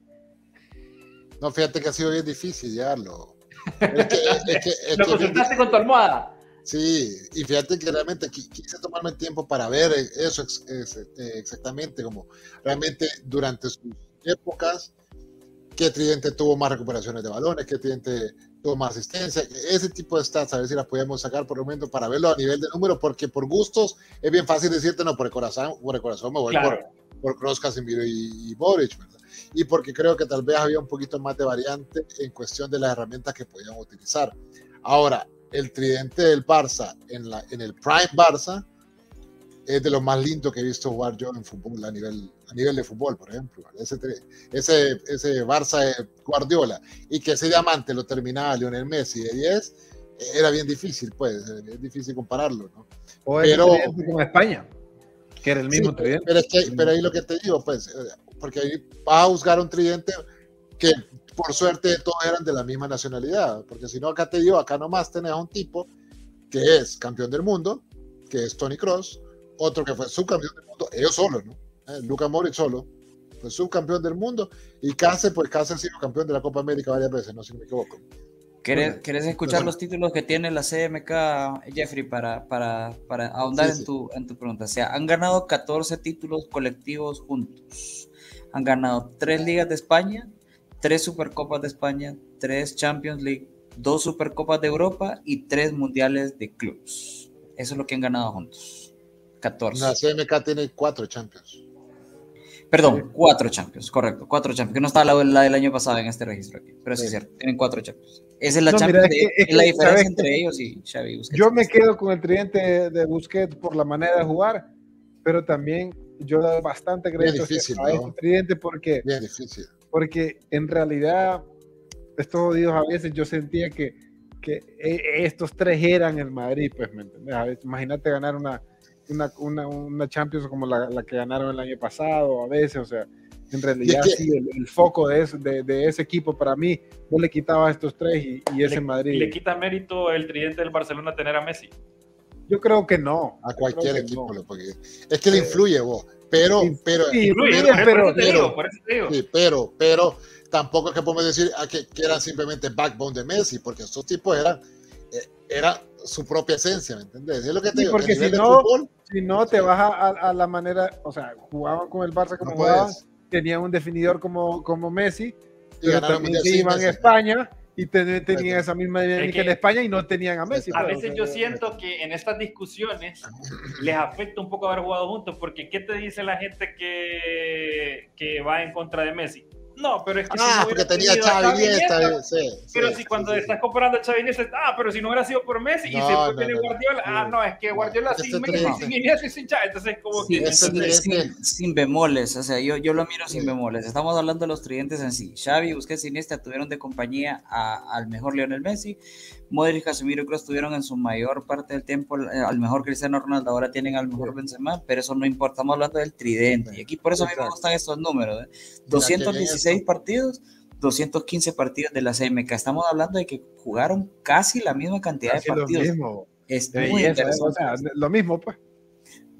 No, fíjate que ha sido bien difícil ya lo. Es que, es que- es ¿Lo consultaste con tu almohada? Sí, y fíjate que realmente qui- quise tomarme el tiempo para ver eso ex- ex- eh, exactamente, como realmente durante sus épocas, qué tridente tuvo más recuperaciones de balones, qué tridente tuvo más asistencia, ese tipo de stats, a ver si las podíamos sacar por el momento para verlo a nivel de número, porque por gustos es bien fácil decirte, no, por el corazón, por el corazón me voy Claro. por, por Kroos, Casemiro y, y Boric, ¿verdad? Y porque creo que tal vez había un poquito más de variante en cuestión de las herramientas que podían utilizar. Ahora, el tridente del Barça en, la, en el Prime Barça es de lo más lindo que he visto jugar yo en fútbol a nivel, a nivel de fútbol, por ejemplo. Ese, ese, ese Barça de Guardiola y que ese diamante lo terminaba Lionel Messi de 10, era bien difícil, pues, es difícil compararlo, ¿no? O Pero- con España, que era el mismo Sí, tridente. Pero, es que, pero ahí lo que te digo, pues, eh, porque ahí vas a buscar un tridente que por suerte todos eran de la misma nacionalidad, porque si no, acá te digo, acá nomás tenés a un tipo que es campeón del mundo, que es Tony Cross, otro que fue subcampeón del mundo, ellos solos, ¿no? Eh, Luca Modric solo, fue subcampeón del mundo, y Cáceres, pues Cáceres ha sido campeón de la Copa América varias veces, no si no me equivoco. ¿Querés, Bueno, querés escuchar bueno. los títulos que tiene la CMK, Jeffrey, para, para, para ahondar Sí, en, sí. Tu, en tu pregunta? O sea, han ganado 14 títulos colectivos juntos. Han ganado 3 Ligas de España, 3 Supercopas de España, 3 Champions League, 2 Supercopas de Europa y 3 Mundiales de Clubs. Eso es lo que han ganado juntos. 14. La CMK tiene cuatro Champions. Perdón, 4 Champions, correcto. 4 Champions, que no está la, la del año pasado en este registro aquí. Pero sí es cierto, tienen 4 Champions. Esa es la No, Champions, mira, es de- que- es es la diferencia ¿sabes entre ellos y Xavi Busquets. Yo me quedo con el tridente de Busquets por la manera de jugar, pero también yo doy bastante crédito difícil, a ¿no? este tridente porque, Bien difícil. porque en realidad estos jodidos a veces yo sentía que, que e- estos tres eran el Madrid, pues, ¿me veces, imagínate ganar una, una, una, una Champions como la, la que ganaron el año pasado, a veces, o sea, en realidad que- sí, el, el foco de ese, de, de ese equipo para mí, no le quitaba a estos tres y, y ese Le, Madrid. le quita mérito el tridente del Barcelona tener a Messi. Yo creo que no. A cualquier equipo, no. porque es que le influye vos, pero, pero, pero. Sí, pero, pero tampoco es que podemos decir ah, que, que eran simplemente backbone de Messi, porque estos tipos eran, eh, era su propia esencia, ¿me entiendes? Es lo que te Sí, digo, porque si no, fútbol, si no te vas a, la manera, o sea, jugaban con el Barça como no jugaban, tenían un definidor como, como Messi, Y pero también se iban a. España y ten- tenían esa misma dinámica que- en España y no tenían a Messi. A veces o yo siento que en estas discusiones les afecta un poco haber jugado juntos, porque ¿qué te dice la gente que, que va en contra de Messi? No, pero es que si Ah, no porque tenía Xavi Iniesta, Iniesta, sí, Pero sí, si cuando sí, sí. estás comparando a Xavi Iniesta, ah, pero si no hubiera sido por Messi y No, se no, fue tiene no, no. Guardiola, ah, no, es que Guardiola Este sin Messi, sin Iniesta y sin Xavi, entonces como Sí, que... Este sin, sin- sin bemoles, o sea, yo, yo lo miro sin Sí. bemoles. Estamos hablando de los tridentes en sí. Xavi, Busquets y Iniesta tuvieron de compañía a- al mejor Lionel Messi. Modric, Casemiro y Kroos tuvieron en su mayor parte del tiempo eh, al mejor Cristiano Ronaldo. Ahora tienen al mejor Benzema, pero eso no importa. Estamos hablando del tridente. Y aquí por eso a mí me gustan estos números. ¿eh? Mira, que bien 216 esto. partidos, 215 partidos de la CMK. Estamos hablando de que jugaron casi la misma cantidad casi de lo partidos. mismo. Es Qué muy belleza, ¿eh? interesante. o sea, lo mismo, pues.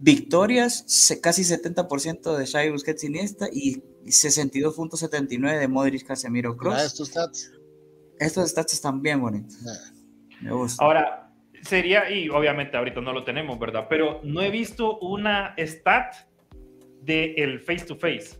Victorias, casi 70% de Xavi Busquets Iniesta y 62.79 de Modric Casemiro Mira Kroos. estos stats. Estos stats están bien bonitos. Eh, Me gusta. Ahora, sería, y obviamente ahorita no lo tenemos, ¿verdad? Pero no he visto una stat del el face to face.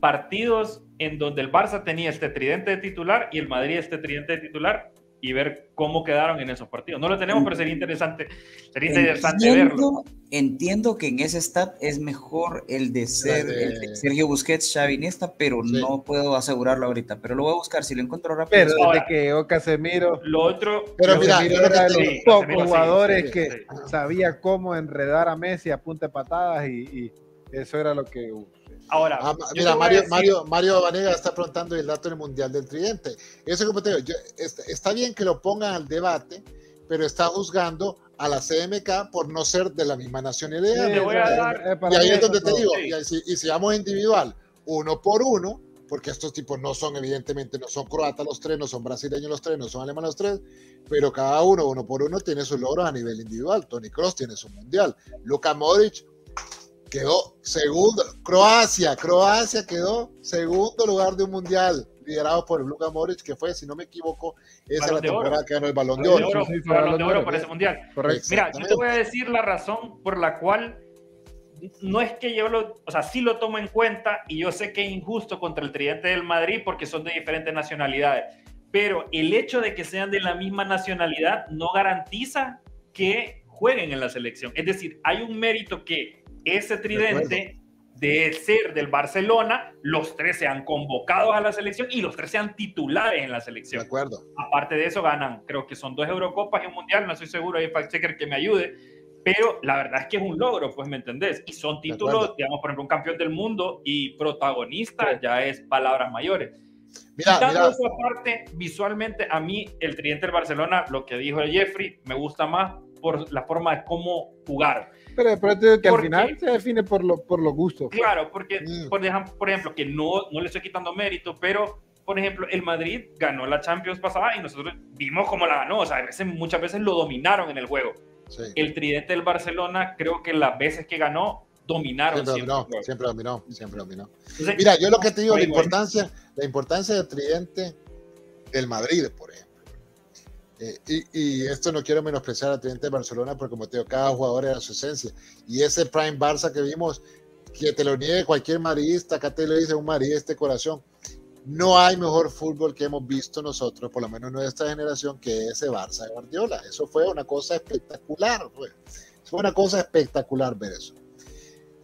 Partidos en donde el Barça tenía este tridente de titular y el Madrid este tridente de titular y ver cómo quedaron en esos partidos. No lo tenemos, pero sería interesante, sería interesante verlo. Entiendo, entiendo que en ese stat es mejor el de ser de- el de Sergio Busquets, Xavi Iniesta, pero Sí. no puedo asegurarlo ahorita. Pero lo voy a buscar, si lo encuentro rápido. Pero desde Ahora- que llegó Casemiro, Lo otro, Pero mira, Casemiro era de los sí, pocos Casemiro jugadores sí, que sí. sabía cómo enredar a Messi a punta de patadas y, y eso era lo que... Ahora, Ah, mira, Mario, decir- Mario, Mario Vanega está preguntando el dato del Mundial del Tridente. Eso como te digo, yo- está, está bien que lo pongan al debate, pero está juzgando a la CMK por no ser de la misma nacionalidad. Te voy a dar- eh, Y ahí es donde te digo, sí. y, si, y si vamos individual, uno por uno, porque estos tipos no son, evidentemente, no son croatas los tres, no son brasileños los tres, no son alemanes los tres, pero cada uno, uno por uno, tiene sus logros a nivel individual. Tony Cross tiene su mundial. Luka Modric quedó segundo. Croacia, Croacia quedó segundo lugar de un mundial, liderado por Luka Modric, que fue, si no me equivoco, esa es Balón la de oro. temporada que ganó el balón de Balón de oro. Sí, balón de de oro por ese mundial. Correcto. Mira, yo te voy a decir la razón por la cual no es que yo lo, o sea, sí lo tomo en cuenta y yo sé que es injusto contra el tridente del Madrid porque son de diferentes nacionalidades, pero el hecho de que sean de la misma nacionalidad no garantiza que jueguen en la selección. Es decir, hay un mérito que ese tridente de ser del Barcelona, los tres sean convocados a la selección y los tres sean titulares en la De selección. acuerdo. Aparte de eso, ganan, creo que son dos Eurocopas y un Mundial, no estoy seguro, hay fact checker que me ayude, pero la verdad es que es un logro, pues, ¿me entendés? Y son títulos, digamos, por ejemplo, un campeón del mundo y protagonista ya es palabras mayores. Mira, Quitando mira, eso aparte, visualmente, a mí, el tridente del Barcelona, lo que dijo Jeffrey, me gusta más por la forma de cómo jugaron. Pero, pero que al final se define por, lo, por los gustos. Claro, porque, Mm. por, ejemplo, por ejemplo, que no, no le estoy quitando mérito, pero, por ejemplo, el Madrid ganó la Champions pasada y nosotros vimos cómo la ganó. O sea, a veces, muchas veces lo dominaron en el juego. sí. El tridente del Barcelona, creo que las veces que ganó, dominaron Siempre siempre. dominó, siempre dominó, siempre dominó. Entonces, Mira, yo lo que te digo, la importancia, la importancia del tridente del Madrid, por ejemplo. Eh, y, esto no quiero menospreciar al tridente de Barcelona, porque como te digo, cada jugador era su esencia. Y ese Prime Barça que vimos, que te lo niegue cualquier madridista, acá te lo dice un madridista de corazón. No hay mejor fútbol que hemos visto nosotros, por lo menos en nuestra generación, que ese Barça de Guardiola. Eso fue una cosa espectacular. Fue, fue una cosa espectacular ver eso.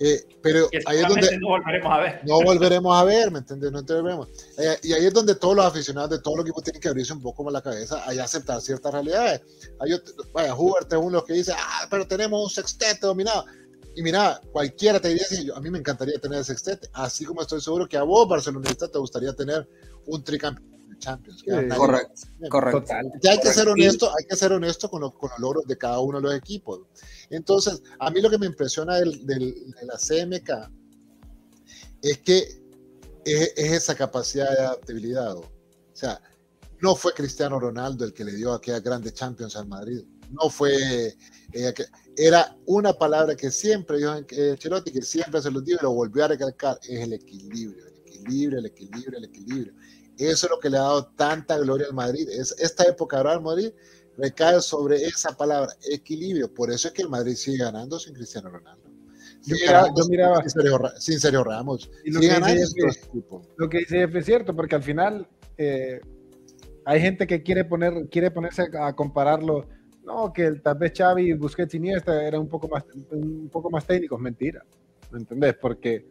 Eh, pero ahí es donde, no volveremos a ver. no volveremos a ver, ¿me entiendes? No volveremos. Eh, y ahí es donde todos los aficionados de todos los equipos tienen que abrirse un poco más la cabeza y aceptar ciertas realidades. Otro- vaya, Hubert es uno de los que dice, ah, pero tenemos un sextete dominado. Y mira, cualquiera te diría, sí, yo- a mí me encantaría tener el sextete, así como estoy seguro que a vos, barcelonista, te gustaría tener un tricampeón Champions. que Sí. nadie- Correcto, correcto. Total. que hay que ser honesto, hay que ser honesto con, los- con los logros de cada uno de los equipos. Entonces, a mí lo que me impresiona del- del- de la CMK es que es, es esa capacidad de adaptabilidad. ¿o? Sea, no fue Cristiano Ronaldo el que le dio aquella grande Champions al Madrid. No fue. eh, que- era una palabra que siempre dijo eh, Ancelotti, que siempre se lo dio y lo volvió a recalcar: es el equilibrio, el equilibrio, el equilibrio, el equilibrio. Eso es lo que le ha dado tanta gloria al Madrid. Es, esta época ahora al Madrid recae sobre esa palabra, equilibrio. Por eso es que el Madrid sigue ganando sin Cristiano Ronaldo. Yo miraba- yo miraba- sin, Sergio, sin Sergio Ramos. Y lo que dice equipo. Lo que dice es cierto, porque al final eh, hay gente que quiere poner, quiere ponerse a compararlo. No, que tal vez Xavi, Busquets y Iniesta eran un poco más, un poco más técnicos. Mentira, ¿me entendés? Porque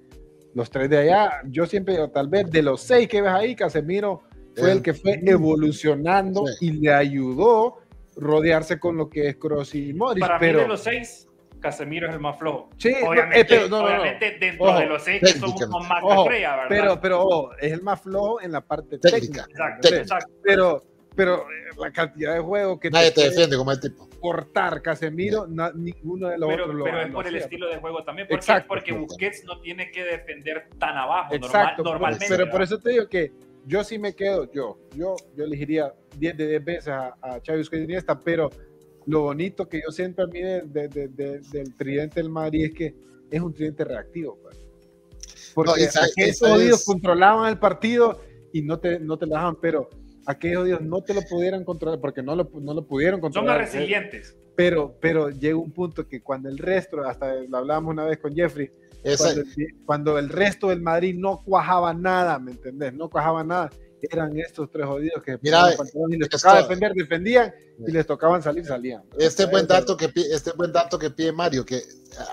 los tres de allá, yo siempre, o tal vez de los seis que ves ahí, Casemiro fue el que fue evolucionando Sí. y le ayudó rodearse con lo que es Kroos y Modric. Para pero mí de los seis, Casemiro es el más flojo. Sí, obviamente, eh, pero no, no, no. obviamente dentro Ojo, de los seis que somos técnicamente. más Ojo, estrella, ¿verdad? pero, pero ojo, es el más flojo en la parte Técnica. técnica. exacto, técnica. exacto. Pero, pero eh, la cantidad de juegos que Nadie te defiende como el tipo. Cortar Casemiro, na- ninguno de los Pero, otros lo pero es por el estilo de juego también, porque, Exacto. porque Busquets no tiene que defender tan abajo, normal- Exacto, por- normalmente. pero por ¿verdad? eso te digo que yo sí me quedo, yo, yo, yo elegiría 10 de 10 veces a, a Xavi Busquets Iniesta, pero lo bonito que yo siento a mí de- de- de- de- del tridente del Madrid es que es un tridente reactivo. pues. Porque No, esa odios es- controlaban el partido y no te, no te lo dejaban, pero aquellos odios no te lo pudieran controlar porque no lo, no lo pudieron Son más controlar. resilientes. Pero, pero llega un punto que cuando el resto, hasta lo hablábamos una vez con Jeffrey, cuando, cuando el resto del Madrid no cuajaba nada, ¿me entendés? No cuajaba nada. Eran estos tres jodidos que Mira, y les esto- tocaba defender, defendían y les tocaban salir, salían. este buen dato que este buen dato que pide Mario, que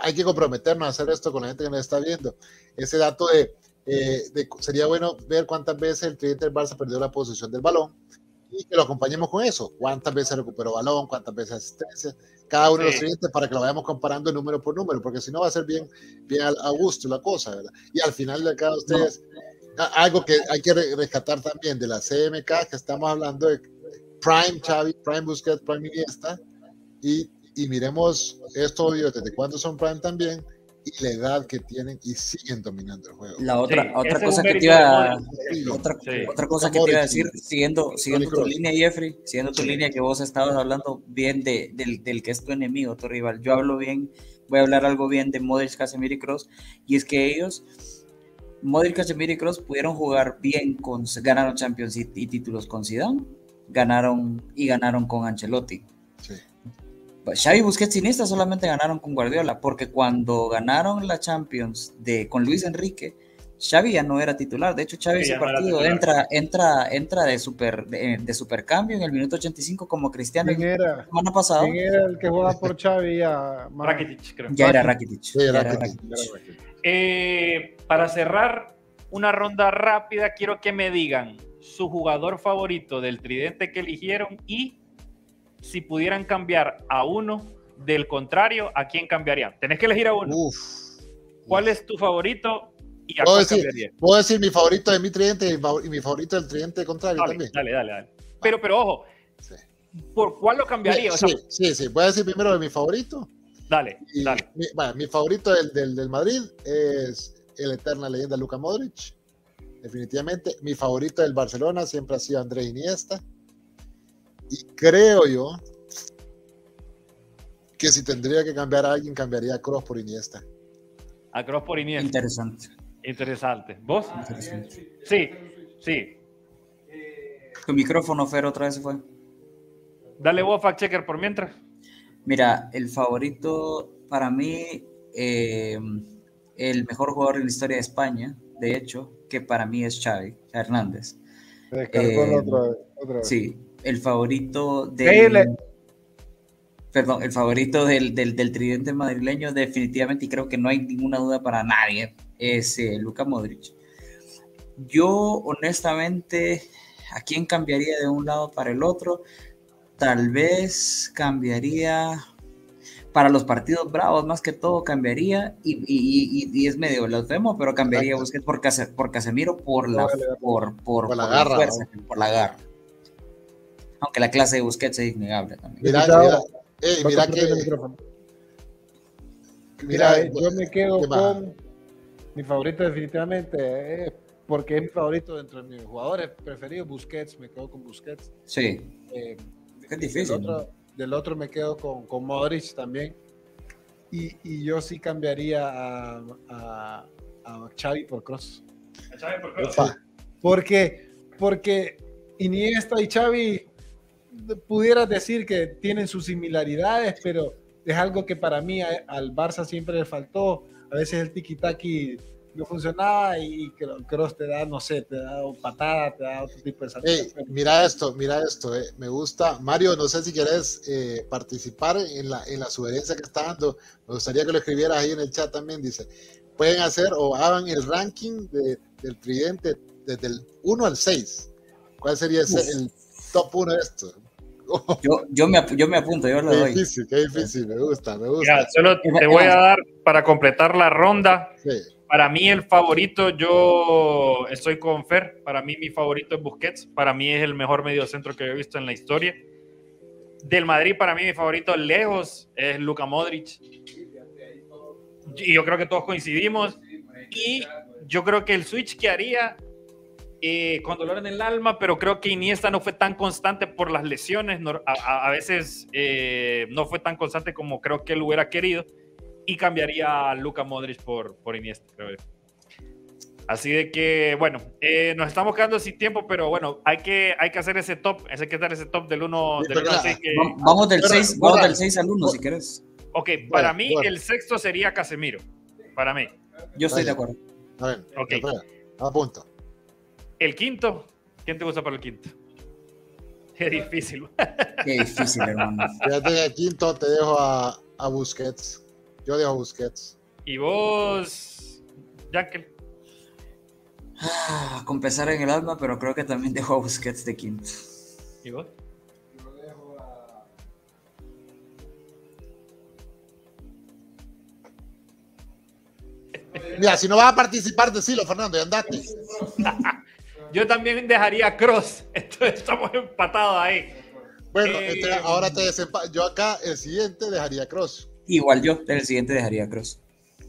hay que comprometernos a hacer esto con la gente que nos está viendo. Ese dato de, eh, de- sería bueno ver cuántas veces el tridente del Barça perdió la posición del balón y que lo acompañemos con eso. Cuántas veces recuperó balón, cuántas veces asistencia, cada uno de los Sí. tridentes para que lo vayamos comparando número por número, porque si no va a ser bien, bien a gusto la cosa, ¿verdad? Y al final de cada ustedes, a- algo que hay que re- rescatar también de la CMK, que estamos hablando de Prime Xavi, Prime Busquets, Prime Iniesta, y, y miremos odios desde cuándo son Prime también, y la edad que tienen y siguen dominando el juego. La otra, Sí, otra cosa que te iba otra, Sí. otra cosa que te iba a decir, siguiendo, siguiendo tu línea, Jeffrey, siguiendo tu Sí. línea que vos estabas hablando bien de, del, del que es tu enemigo, tu rival. Yo hablo bien, voy a hablar algo bien de Modric, Casemiro y Kroos, y es que ellos, Modric, Casemiro y Kroos pudieron jugar bien, con, ganaron Champions y, y títulos con Zidane, ganaron y ganaron con Ancelotti. Sí. Xavi Busquets y Iniesta solamente ganaron con Guardiola, porque cuando ganaron la Champions de, con Luis Enrique, Xavi ya no era titular. De hecho, Xavi Sí, ese no partido titular. entra, entra, entra de super de, de supercambio en el minuto 85 como Cristiano ¿Quién era? semana pasado. ¿Quién era el que jugaba por Xavi? A, Rakitic, creo. Ya era Rakitic. Sí, ya era Rakitic. Rakitic. Eh, para cerrar una ronda rápida, quiero que me digan su jugador favorito del tridente que eligieron y si pudieran cambiar a uno del contrario, ¿a quién cambiarían? Tenés que elegir a uno. Uf. ¿Cuál es tu favorito y a Puedo decir, puedo decir mi favorito de mi tridente y mi favorito del tridente contrario Dale, también. dale, dale, dale. Pero, pero ojo, Sí. ¿por cuál lo cambiaría? O sea, Sí, sí, sí. Voy a decir primero de mi favorito. dale, Y dale. Mi, bueno, mi favorito del, del, del Madrid es el eterna leyenda Luka Modric. Definitivamente. Mi favorito del Barcelona siempre ha sido Andrés Iniesta. Y creo yo que si tendría que cambiar a alguien, cambiaría a Kroos por Iniesta. A Kroos por Iniesta. Interesante. Interesante. ¿Vos? interesante. Sí, sí. Tu micrófono, Fer, otra vez se fue. Dale vos, fact checker, por mientras. Mira, el favorito para mí, eh, el mejor jugador en la historia de España, de hecho, que para mí es Xavi Hernández. Se descargó Eh, el otro, otra vez. Sí, el favorito del... Perdón, el favorito del, del, del tridente madrileño definitivamente, y creo que no hay ninguna duda para nadie, es eh, Luka Modric. Yo, honestamente, ¿a quién cambiaría de un lado para el otro? Tal vez cambiaría para los partidos bravos, más que todo cambiaría, y, y- y- y es medio blasfemo, pero cambiaría. Busquets por, Case- por Casemiro por la, por, por, Por fuerza, por la garra. Aunque la clase de Busquets es innegable también. Mira compartiendo el que. eh, yo me quedo con mi favorito definitivamente, eh, porque es mi favorito dentro de mis jugadores preferidos, Busquets, me quedo con Busquets. Sí, Eh, es del, difícil. otro, del otro me quedo con, con Modric también. Y, y yo sí cambiaría a, a, a Xavi por Kroos. Opa, Porque, porque Iniesta y Xavi pudieras decir que tienen sus similaridades, pero es algo que para mí a- al Barça siempre le faltó. A veces el tiki-taki no funcionaba y Cross te da, no sé, te da patada, te da otro tipo de salida. mira esto, mira esto, eh. me gusta. Mario, no sé si quieres eh, participar en la, en la sugerencia que está dando. Me gustaría que lo escribieras ahí en el chat también. Dice, pueden hacer o hagan el ranking del tridente desde el 1 al 6. ¿Cuál sería el top 1 de esto? Yo, yo, me, yo me apunto, yo lo qué doy. difícil, qué difícil, me gusta, me gusta. solo te voy a dar para completar la ronda. Para mí el favorito, yo estoy con Fer, para mí mi favorito es Busquets, para mí es el mejor mediocentro que he visto en la historia. Del Madrid, para mí mi favorito lejos es Luka Modric. Y yo creo que todos coincidimos. Y yo creo que el switch que haría eh, con dolor en el alma, pero creo que Iniesta no fue tan constante por las lesiones, a, veces eh, no fue tan constante como creo que él hubiera querido, y cambiaría a Luka Modric por, por Iniesta, creo Así de que, bueno, eh, nos estamos quedando sin tiempo, pero bueno, hay que, hay que hacer ese top, hay que dar ese top del 1 del 6. Vamos del 6 vamos del 6 al 1 si quieres. Ok, para mí el sexto sería Casemiro, para mí. Yo estoy de acuerdo. A ver, okay. a punto. El quinto, ¿quién te gusta para el quinto? Qué difícil. Qué difícil, hermano. Fíjate el quinto te dejo a, a Busquets. Yo dejo a Busquets. ¿Y vos, Jackel? Ah, con pesar en el alma, pero creo que también dejo a Busquets de quinto. ¿Y vos? Yo dejo a. Mira, si no vas a participar, decilo, Fernando, y andate. Yo también dejaría Cross. Estamos empatados ahí. Bueno, eh, este, ahora te desempato. Yo acá, el siguiente dejaría Cross. Igual yo, el siguiente dejaría Cross.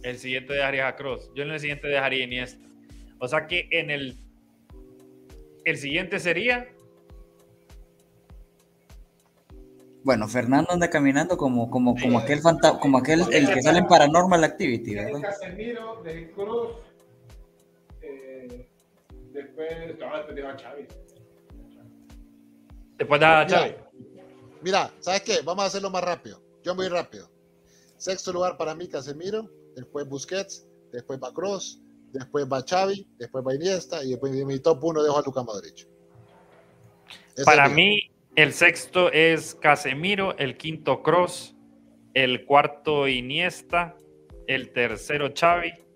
El siguiente dejaría a Cross. Yo en el siguiente dejaría Iniesta. O sea que en el. El siguiente sería. Bueno, Fernando anda caminando como, como, como aquel como aquel el que sale en Paranormal Activity, ¿verdad? Casemiro, de Cruz, Después, después a Xavi. Después a Xavi. Mira, ¿sabes qué? Vamos a hacerlo más rápido. Yo voy rápido. Sexto lugar para mí, Casemiro. Después Busquets. Después va Kroos. Después va Xavi. Después va Iniesta. Y después mi top uno dejo a Luka Modric. para mí, el sexto es Casemiro. El quinto Kroos. El cuarto Iniesta. El tercero Xavi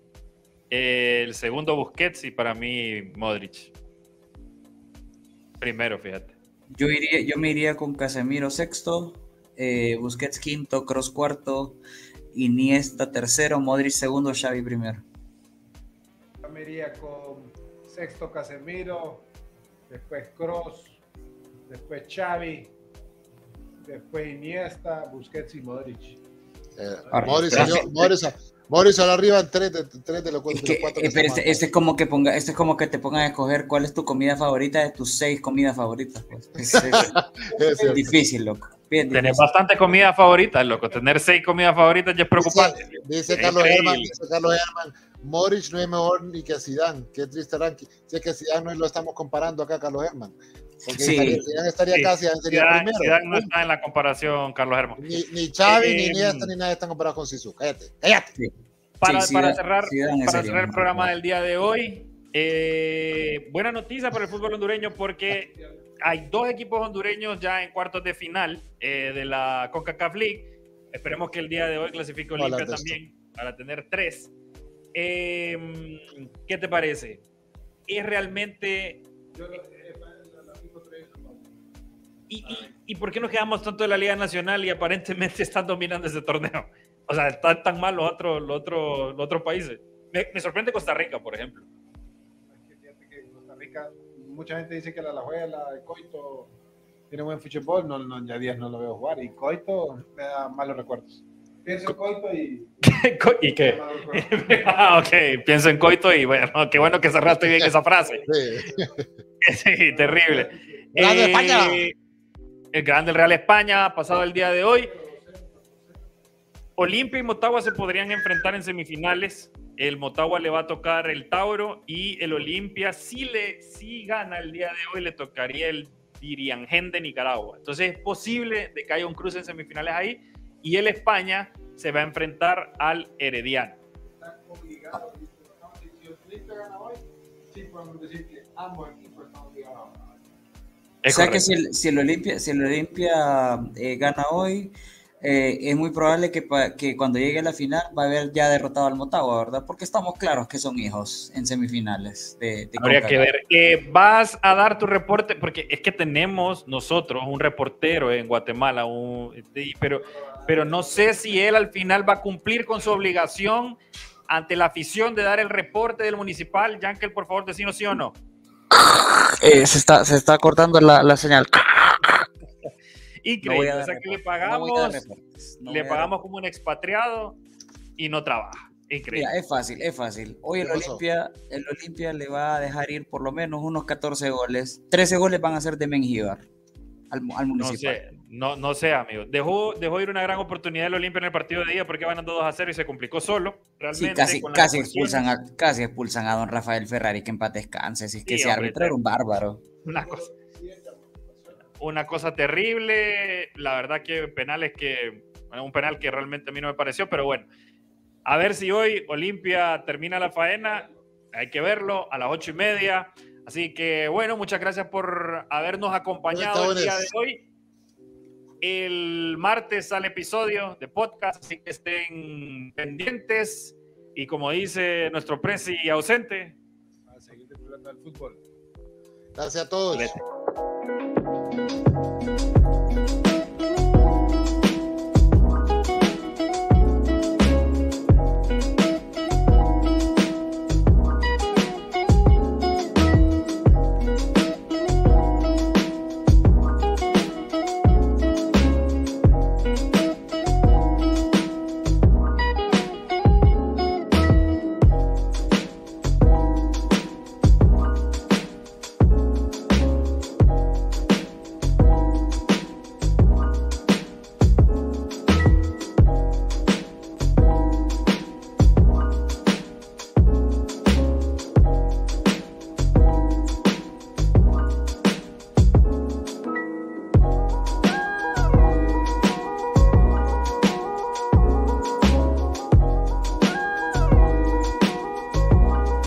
el segundo Busquets y para mí Modric. Primero, fíjate. Yo, iría, yo me iría con Casemiro sexto, eh, Busquets quinto, Cross cuarto, Iniesta tercero, Modric segundo, Xavi primero. Yo me iría con sexto Casemiro, después Cross, después Xavi, después Iniesta, Busquets y Modric. Eh, Modric, Modric, Mauricio, arriba en tres de, tres de los, cuatro. Eh, pero este, este, es como que ponga, este es como que te pongan a escoger cuál es tu comida favorita de tus seis comidas favoritas. Pues. Es, difícil, loco. Tienes bastante comida favorita, loco. Tener seis comidas favoritas ya es preocupante. Dice, Carlos Herman, dice Carlos Herman, Morich no es mejor ni que Zidane. Qué triste ranking. Si es que Zidane no lo estamos comparando acá, Carlos Herman. Porque sí. Zidane estaría sí. casi, sería Zidane, primero. Zidane no está en la comparación, Carlos Herman. Ni, ni Xavi, eh, ni Iniesta, ni nadie están comparados con Sisu. Cállate, cállate. Sí. Para, sí, para, cerrar, para cerrar el programa del día de hoy, eh, buena noticia para el fútbol hondureño porque hay dos equipos hondureños ya en cuartos de final eh, de la CONCACAF League. Esperemos que el día de hoy clasifique Olimpia también para tener tres. Eh, ¿Qué te parece? ¿Es realmente... ¿Y, y, ¿Y por qué nos quedamos tanto de la Liga Nacional y aparentemente están dominando ese torneo? O sea, están tan mal los otros, los otros, los otros países. Me, me, sorprende Costa Rica, por ejemplo. Fíjate que Costa Rica, mucha gente dice que la La de Coito, tiene buen fútbol. No, no, ya días no lo veo jugar. Y Coito me da malos recuerdos. Pienso en Coito y. ¿Y qué? ah, ok, pienso en Coito y bueno, qué bueno que cerraste bien esa frase. Sí, sí terrible. Eh, España. El grande Real España pasado el día de hoy. Olimpia y Motagua se podrían enfrentar en semifinales. El Motagua le va a tocar el Tauro y el Olimpia, si, le, si gana el día de hoy, le tocaría el Diriangén de Nicaragua. Entonces es posible de que haya un cruce en semifinales ahí y el España se va a enfrentar al Herediano. sí podemos decir que ambos equipos están obligados ganar. O sea que si el, si el Olimpia, si el Olimpia eh, gana hoy, eh, es muy probable que, que cuando llegue a la final va a haber ya derrotado al Motagua, ¿verdad? Porque estamos claros que son hijos en semifinales de, de Habría que ver. Eh, vas a dar tu reporte, porque es que tenemos nosotros un reportero en Guatemala, un- y- pero, pero no sé si él al final va a cumplir con su obligación ante la afición de dar el reporte del municipal. Yankel, por favor, decinos sí o no. Eh, se, está, se está cortando la, la señal. Increíble. o sea que le pagamos, no le pagamos como un expatriado y no trabaja. Increíble. Mira, es fácil, es fácil. Hoy el. Olimpia, el Olimpia le va a dejar ir por lo menos unos 14 goles. 13 goles van a ser de Mengíbar al, al No municipal. sé, no, no sé, amigo. Dejó, dejó ir una gran oportunidad el Olimpia en el partido de día porque van ganando 2 a 0 y se complicó solo. Realmente, Sí, casi, casi, expulsan a, casi expulsan a don Rafael Ferrari, que en paz descanse. Si es que Sí, ese hombre, árbitro era un bárbaro. Una cosa, una cosa terrible. La verdad que penales que. bueno, un penal que realmente a mí no me pareció, pero bueno. A ver si hoy Olimpia termina la faena. Hay que verlo a las ocho y media. Así que bueno, muchas gracias por habernos acompañado el día de hoy. El martes sale episodio de podcast, así que estén pendientes. Y como dice nuestro presi ausente, A seguir del fútbol. Gracias a todos. Vete.